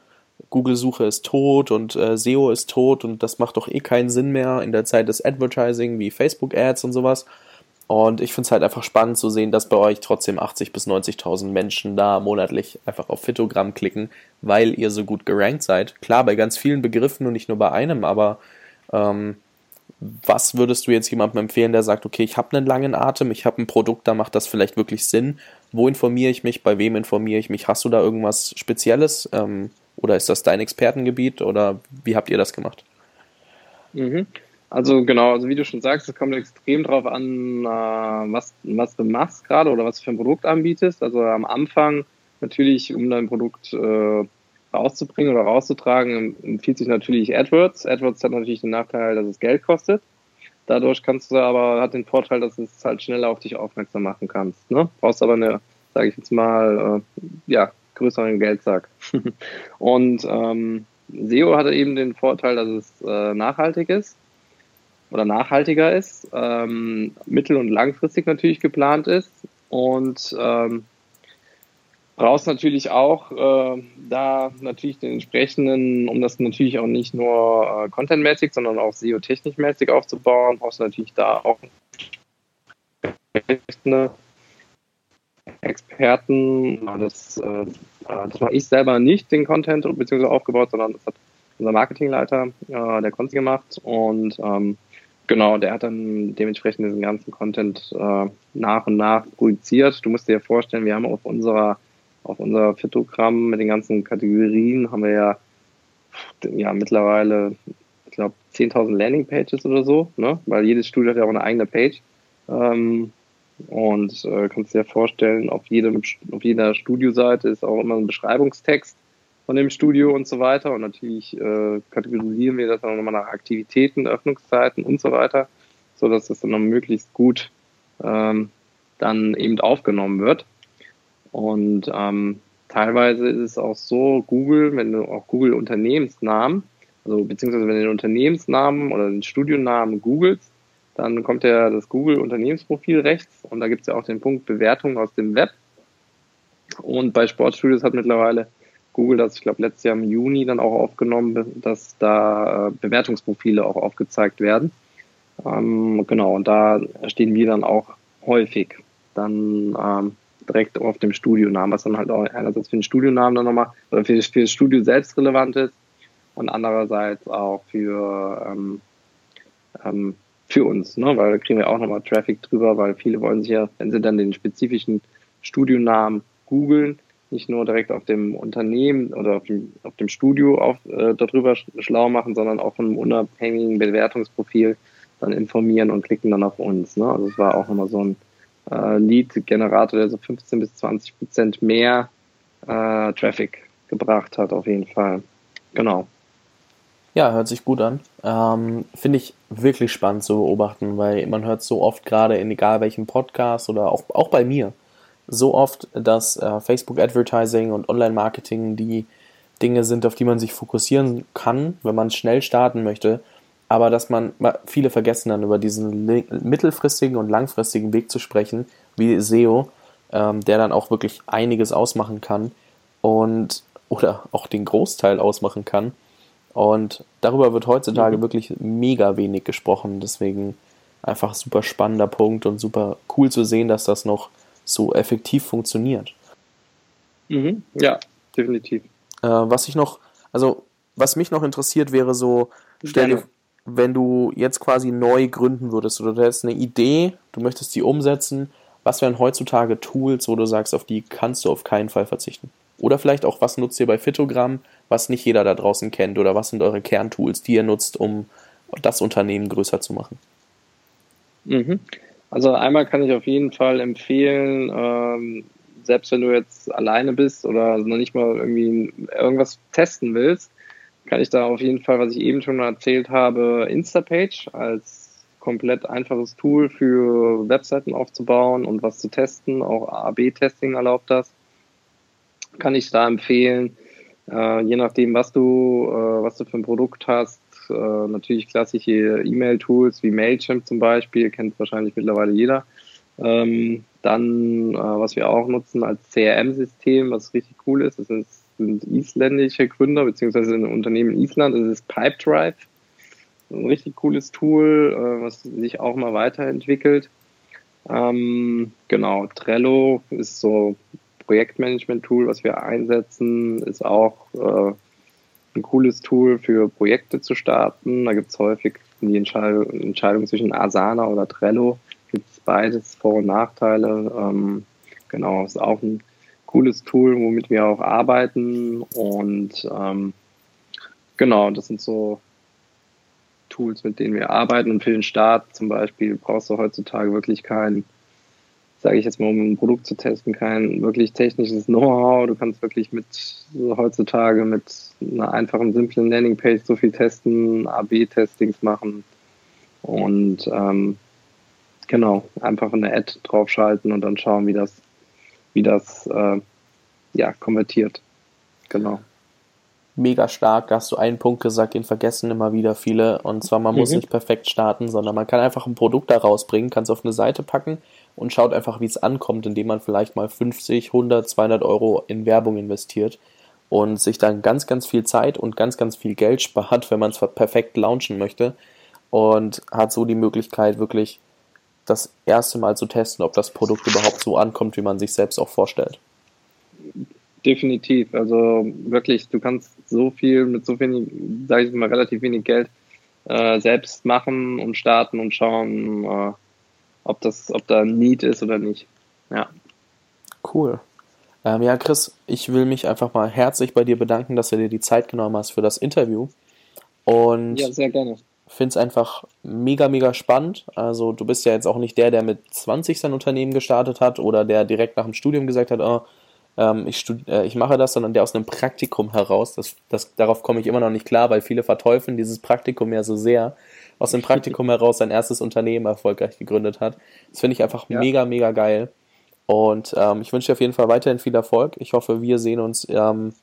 Google-Suche ist tot und äh, SEO ist tot und das macht doch eh keinen Sinn mehr in der Zeit des Advertising wie Facebook-Ads und sowas. Und ich finde es halt einfach spannend zu sehen, dass bei euch trotzdem 80.000 bis 90.000 Menschen da monatlich einfach auf Fitogramm klicken, weil ihr so gut gerankt seid. Klar, bei ganz vielen Begriffen und nicht nur bei einem, aber ähm, was würdest du jetzt jemandem empfehlen, der sagt, okay, ich habe einen langen Atem, ich habe ein Produkt, da macht das vielleicht wirklich Sinn. Wo informiere ich mich? Bei wem informiere ich mich? Hast du da irgendwas Spezielles? Ähm, oder ist das dein Expertengebiet oder wie habt ihr das gemacht? Mhm. Also genau, also wie du schon sagst, es kommt extrem drauf an, äh, was, was du machst gerade oder was du für ein Produkt anbietest. Also am Anfang natürlich, um dein Produkt äh, rauszubringen oder rauszutragen, empfiehlt sich natürlich AdWords. AdWords hat natürlich den Nachteil, dass es Geld kostet. Dadurch kannst du aber, hat den Vorteil, dass es halt schneller auf dich aufmerksam machen kannst. Ne? Brauchst aber eine, sage ich jetzt mal, äh, ja, größeren Geldsack. und ähm, SEO hatte eben den Vorteil, dass es äh, nachhaltig ist oder nachhaltiger ist, ähm, mittel- und langfristig natürlich geplant ist und ähm, brauchst natürlich auch äh, da natürlich den entsprechenden, um das natürlich auch nicht nur äh, contentmäßig, sondern auch SEO-technisch-mäßig aufzubauen, brauchst du natürlich da auch eine Experten. Das, äh, das mache ich selber nicht, den Content beziehungsweise aufgebaut, sondern das hat unser Marketingleiter, äh, der Konzi gemacht und ähm, genau, der hat dann dementsprechend diesen ganzen Content äh, nach und nach projiziert. Du musst dir vorstellen, wir haben auf unserer auf unser Fitogramm mit den ganzen Kategorien haben wir ja, ja mittlerweile, ich glaube, 10.000 Landingpages oder so, ne? weil jedes Studio hat ja auch eine eigene Page. Ähm, und äh, kannst dir vorstellen, auf, jedem, auf jeder Studioseite ist auch immer ein Beschreibungstext von dem Studio und so weiter. Und natürlich äh, kategorisieren wir das dann nochmal nach Aktivitäten, Öffnungszeiten und so weiter, so dass das dann noch möglichst gut ähm, dann eben aufgenommen wird. Und ähm, teilweise ist es auch so, Google, wenn du auch Google Unternehmensnamen, also beziehungsweise wenn du den Unternehmensnamen oder den Studionamen googelst, dann kommt ja das Google Unternehmensprofil rechts und da gibt es ja auch den Punkt Bewertung aus dem Web. Und bei Sportstudios hat mittlerweile Google das, ich glaube, letztes Jahr im Juni dann auch aufgenommen, dass da äh, Bewertungsprofile auch aufgezeigt werden. Ähm, genau, und da stehen wir dann auch häufig. Dann ähm, direkt auf dem Studionamen, was dann halt auch einerseits für den Studionamen dann nochmal, oder für, für das Studio selbst relevant ist und andererseits auch für, ähm, ähm, für uns, ne? weil da kriegen wir auch nochmal Traffic drüber, weil viele wollen sich ja, wenn sie dann den spezifischen Studionamen googeln, nicht nur direkt auf dem Unternehmen oder auf dem, auf dem Studio auf, äh, darüber schlau machen, sondern auch von einem unabhängigen Bewertungsprofil dann informieren und klicken dann auf uns. Ne? Also es war auch nochmal so ein äh, Lead-Generator, der so 15 bis 20 Prozent mehr äh, Traffic gebracht hat, auf jeden Fall. Genau. Ja, hört sich gut an. Ähm, Finde ich wirklich spannend zu beobachten, weil man hört so oft gerade in egal welchem Podcast oder auch, auch bei mir so oft, dass äh, Facebook Advertising und Online-Marketing die Dinge sind, auf die man sich fokussieren kann, wenn man schnell starten möchte aber dass man, viele vergessen dann über diesen mittelfristigen und langfristigen Weg zu sprechen, wie SEO, ähm, der dann auch wirklich einiges ausmachen kann und oder auch den Großteil ausmachen kann. Und darüber wird heutzutage mhm. wirklich mega wenig gesprochen. Deswegen einfach super spannender Punkt und super cool zu sehen, dass das noch so effektiv funktioniert. Mhm. Ja, definitiv. Äh, was ich noch, also was mich noch interessiert wäre so, stell dir, wenn du jetzt quasi neu gründen würdest oder du hättest eine Idee, du möchtest die umsetzen, was wären heutzutage Tools, wo du sagst, auf die kannst du auf keinen Fall verzichten? Oder vielleicht auch, was nutzt ihr bei Phytogramm, was nicht jeder da draußen kennt? Oder was sind eure Kerntools, die ihr nutzt, um das Unternehmen größer zu machen? Mhm. Also einmal kann ich auf jeden Fall empfehlen, ähm, selbst wenn du jetzt alleine bist oder noch nicht mal irgendwie irgendwas testen willst, kann ich da auf jeden Fall, was ich eben schon erzählt habe, Instapage als komplett einfaches Tool für Webseiten aufzubauen und was zu testen. Auch A-B-Testing erlaubt das. Kann ich da empfehlen. Äh, je nachdem, was du, äh, was du für ein Produkt hast, äh, natürlich klassische E-Mail-Tools wie Mailchimp zum Beispiel, kennt wahrscheinlich mittlerweile jeder. Ähm, dann, äh, was wir auch nutzen als CRM-System, was richtig cool ist, das ist sind isländische Gründer, beziehungsweise ein Unternehmen in Island, das ist Pipedrive. Ein richtig cooles Tool, äh, was sich auch mal weiterentwickelt. Ähm, genau, Trello ist so Projektmanagement-Tool, was wir einsetzen, ist auch äh, ein cooles Tool für Projekte zu starten. Da gibt es häufig die Entscheidung, Entscheidung, zwischen Asana oder Trello. Gibt es beides Vor- und Nachteile. Ähm, genau, ist auch ein cooles Tool, womit wir auch arbeiten. Und ähm, genau, das sind so Tools, mit denen wir arbeiten. Und für den Start zum Beispiel brauchst du heutzutage wirklich kein, sage ich jetzt mal, um ein Produkt zu testen, kein wirklich technisches Know-how. Du kannst wirklich mit heutzutage mit einer einfachen, simplen Landingpage so viel testen, AB-Testings machen und ähm, genau, einfach eine Ad draufschalten und dann schauen, wie das wie das äh, ja, konvertiert. Genau. mega stark. Da hast du einen Punkt gesagt, den vergessen immer wieder viele. Und zwar, man mhm. muss nicht perfekt starten, sondern man kann einfach ein Produkt da rausbringen, kann es auf eine Seite packen und schaut einfach, wie es ankommt, indem man vielleicht mal 50, 100, 200 Euro in Werbung investiert und sich dann ganz, ganz viel Zeit und ganz, ganz viel Geld spart, wenn man es perfekt launchen möchte und hat so die Möglichkeit, wirklich das erste Mal zu testen, ob das Produkt überhaupt so ankommt, wie man sich selbst auch vorstellt. Definitiv. Also wirklich, du kannst so viel mit so wenig, sage ich mal, relativ wenig Geld äh, selbst machen und starten und schauen, äh, ob das, ob da ein Need ist oder nicht. Ja. Cool. Ähm, ja, Chris, ich will mich einfach mal herzlich bei dir bedanken, dass du dir die Zeit genommen hast für das Interview. Und ja, sehr gerne. Finde es einfach mega, mega spannend. Also, du bist ja jetzt auch nicht der, der mit 20 sein Unternehmen gestartet hat oder der direkt nach dem Studium gesagt hat, oh, ähm, ich, äh, ich mache das, sondern der aus einem Praktikum heraus, das, das, darauf komme ich immer noch nicht klar, weil viele verteufeln dieses Praktikum ja so sehr, aus dem Praktikum heraus sein erstes Unternehmen erfolgreich gegründet hat. Das finde ich einfach ja. mega, mega geil. Und ähm, ich wünsche dir auf jeden Fall weiterhin viel Erfolg. Ich hoffe, wir sehen uns ähm,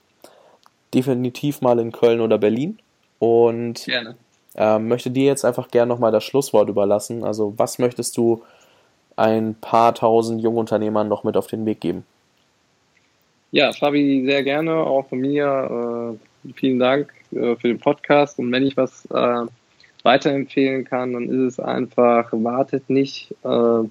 definitiv mal in Köln oder Berlin. Und ähm, möchte dir jetzt einfach gerne nochmal das Schlusswort überlassen. Also, was möchtest du ein paar tausend Jungunternehmern noch mit auf den Weg geben? Ja, Fabi, sehr gerne, auch von mir. Äh, vielen Dank äh, für den Podcast. Und wenn ich was äh, weiterempfehlen kann, dann ist es einfach, wartet nicht äh,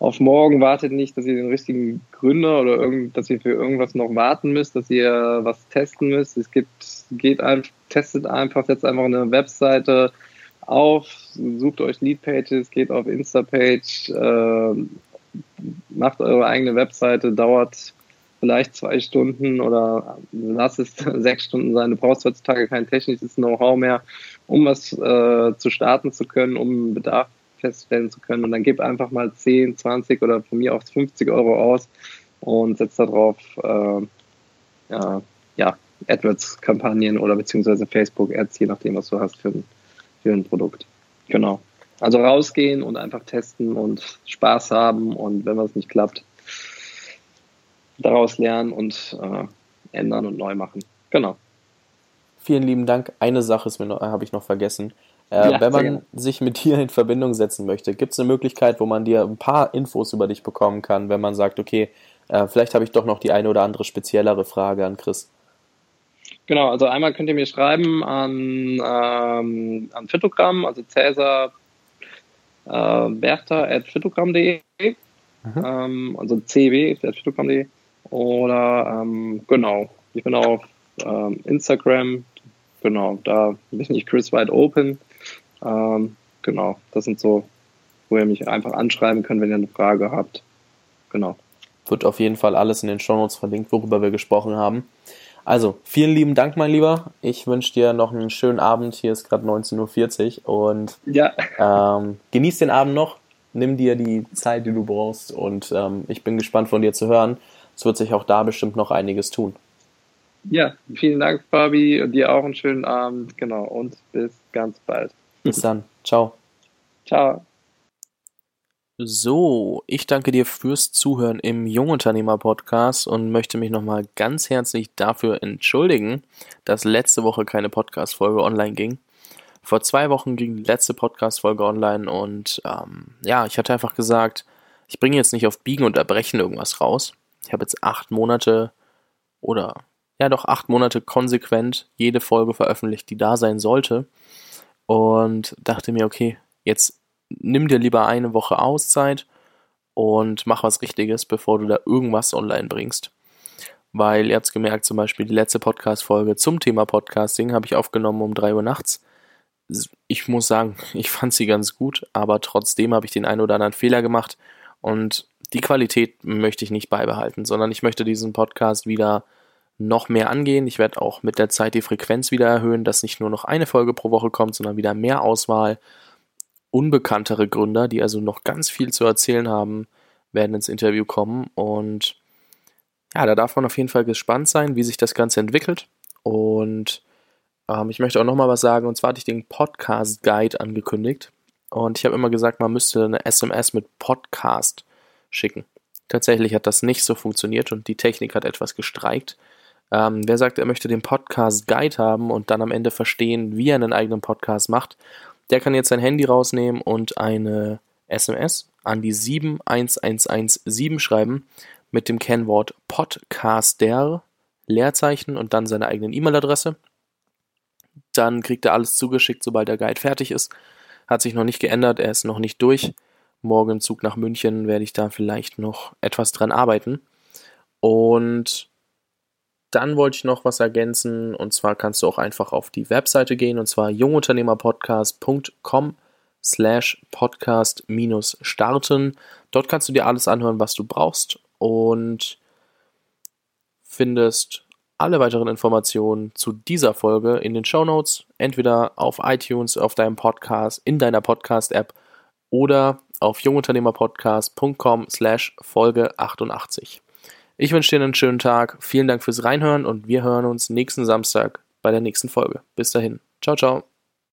auf morgen, wartet nicht, dass ihr den richtigen Gründer oder irgend, dass ihr für irgendwas noch warten müsst, dass ihr was testen müsst. Es gibt, geht einfach, testet einfach, setzt einfach eine Webseite auf, sucht euch Leadpages, geht auf Instapage, äh, macht eure eigene Webseite, dauert vielleicht zwei Stunden oder lass es sechs Stunden sein. Du brauchst heutzutage kein technisches Know-how mehr, um was äh, zu starten zu können, um Bedarf feststellen zu können. Und dann gib einfach mal 10, 20 oder von mir auch 50 Euro aus und setz darauf äh, ja, ja, AdWords-Kampagnen oder beziehungsweise Facebook-Ads, je nachdem, was du hast für ein, für ein Produkt. Genau. Also rausgehen und einfach testen und Spaß haben und wenn was nicht klappt, daraus lernen und äh, ändern und neu machen. Genau. Vielen lieben Dank. Eine Sache habe ich noch vergessen. Äh, ja, wenn man sich mit dir in Verbindung setzen möchte, gibt es eine Möglichkeit, wo man dir ein paar Infos über dich bekommen kann, wenn man sagt, okay, äh, vielleicht habe ich doch noch die eine oder andere speziellere Frage an Chris. Genau, also einmal könnt ihr mir schreiben an, ähm, an Phytogramm, also Cäsar äh, Bertha at phytogramm.de, mhm. ähm, also cw at phytogramm.de oder ähm, genau, ich bin auf ähm, Instagram, genau, da bin ich Chris Wide Open. Ähm, genau, das sind so, wo ihr mich einfach anschreiben könnt, wenn ihr eine Frage habt. Genau. Wird auf jeden Fall alles in den Shownotes verlinkt, worüber wir gesprochen haben. Also, vielen lieben Dank, mein Lieber. Ich wünsche dir noch einen schönen Abend. Hier ist gerade 19.40 Uhr und ja. ähm, genieß den Abend noch. Nimm dir die Zeit, die du brauchst und ähm, ich bin gespannt von dir zu hören. Es wird sich auch da bestimmt noch einiges tun. Ja, vielen Dank, Fabi, und dir auch einen schönen Abend. Genau, und bis ganz bald. Bis dann. Ciao. Ciao. So, ich danke dir fürs Zuhören im Jungunternehmer-Podcast und möchte mich nochmal ganz herzlich dafür entschuldigen, dass letzte Woche keine Podcast-Folge online ging. Vor zwei Wochen ging die letzte Podcast-Folge online und ähm, ja, ich hatte einfach gesagt, ich bringe jetzt nicht auf Biegen und Erbrechen irgendwas raus. Ich habe jetzt acht Monate oder ja doch acht Monate konsequent jede Folge veröffentlicht, die da sein sollte und dachte mir, okay, jetzt nimm dir lieber eine Woche Auszeit und mach was Richtiges, bevor du da irgendwas online bringst. Weil ihr habt gemerkt, zum Beispiel die letzte Podcast-Folge zum Thema Podcasting habe ich aufgenommen um 3 Uhr nachts. Ich muss sagen, ich fand sie ganz gut, aber trotzdem habe ich den einen oder anderen Fehler gemacht und die Qualität möchte ich nicht beibehalten, sondern ich möchte diesen Podcast wieder noch mehr angehen. Ich werde auch mit der Zeit die Frequenz wieder erhöhen, dass nicht nur noch eine Folge pro Woche kommt, sondern wieder mehr Auswahl. Unbekanntere Gründer, die also noch ganz viel zu erzählen haben, werden ins Interview kommen. Und ja, da darf man auf jeden Fall gespannt sein, wie sich das Ganze entwickelt. Und ähm, ich möchte auch nochmal was sagen. Und zwar hatte ich den Podcast Guide angekündigt. Und ich habe immer gesagt, man müsste eine SMS mit Podcast schicken. Tatsächlich hat das nicht so funktioniert und die Technik hat etwas gestreikt. Ähm, wer sagt, er möchte den Podcast Guide haben und dann am Ende verstehen, wie er einen eigenen Podcast macht, der kann jetzt sein Handy rausnehmen und eine SMS an die 71117 schreiben mit dem Kennwort Podcaster, Leerzeichen und dann seine eigenen E-Mail-Adresse. Dann kriegt er alles zugeschickt, sobald der Guide fertig ist. Hat sich noch nicht geändert, er ist noch nicht durch. Morgen Zug nach München werde ich da vielleicht noch etwas dran arbeiten. Und dann wollte ich noch was ergänzen und zwar kannst du auch einfach auf die Webseite gehen und zwar jungunternehmerpodcast.com slash podcast minus starten. Dort kannst du dir alles anhören, was du brauchst und findest alle weiteren Informationen zu dieser Folge in den Show Notes, entweder auf iTunes, auf deinem Podcast, in deiner Podcast-App oder auf jungunternehmerpodcast.com slash Folge 88. Ich wünsche dir einen schönen Tag. Vielen Dank fürs Reinhören und wir hören uns nächsten Samstag bei der nächsten Folge. Bis dahin. Ciao, ciao.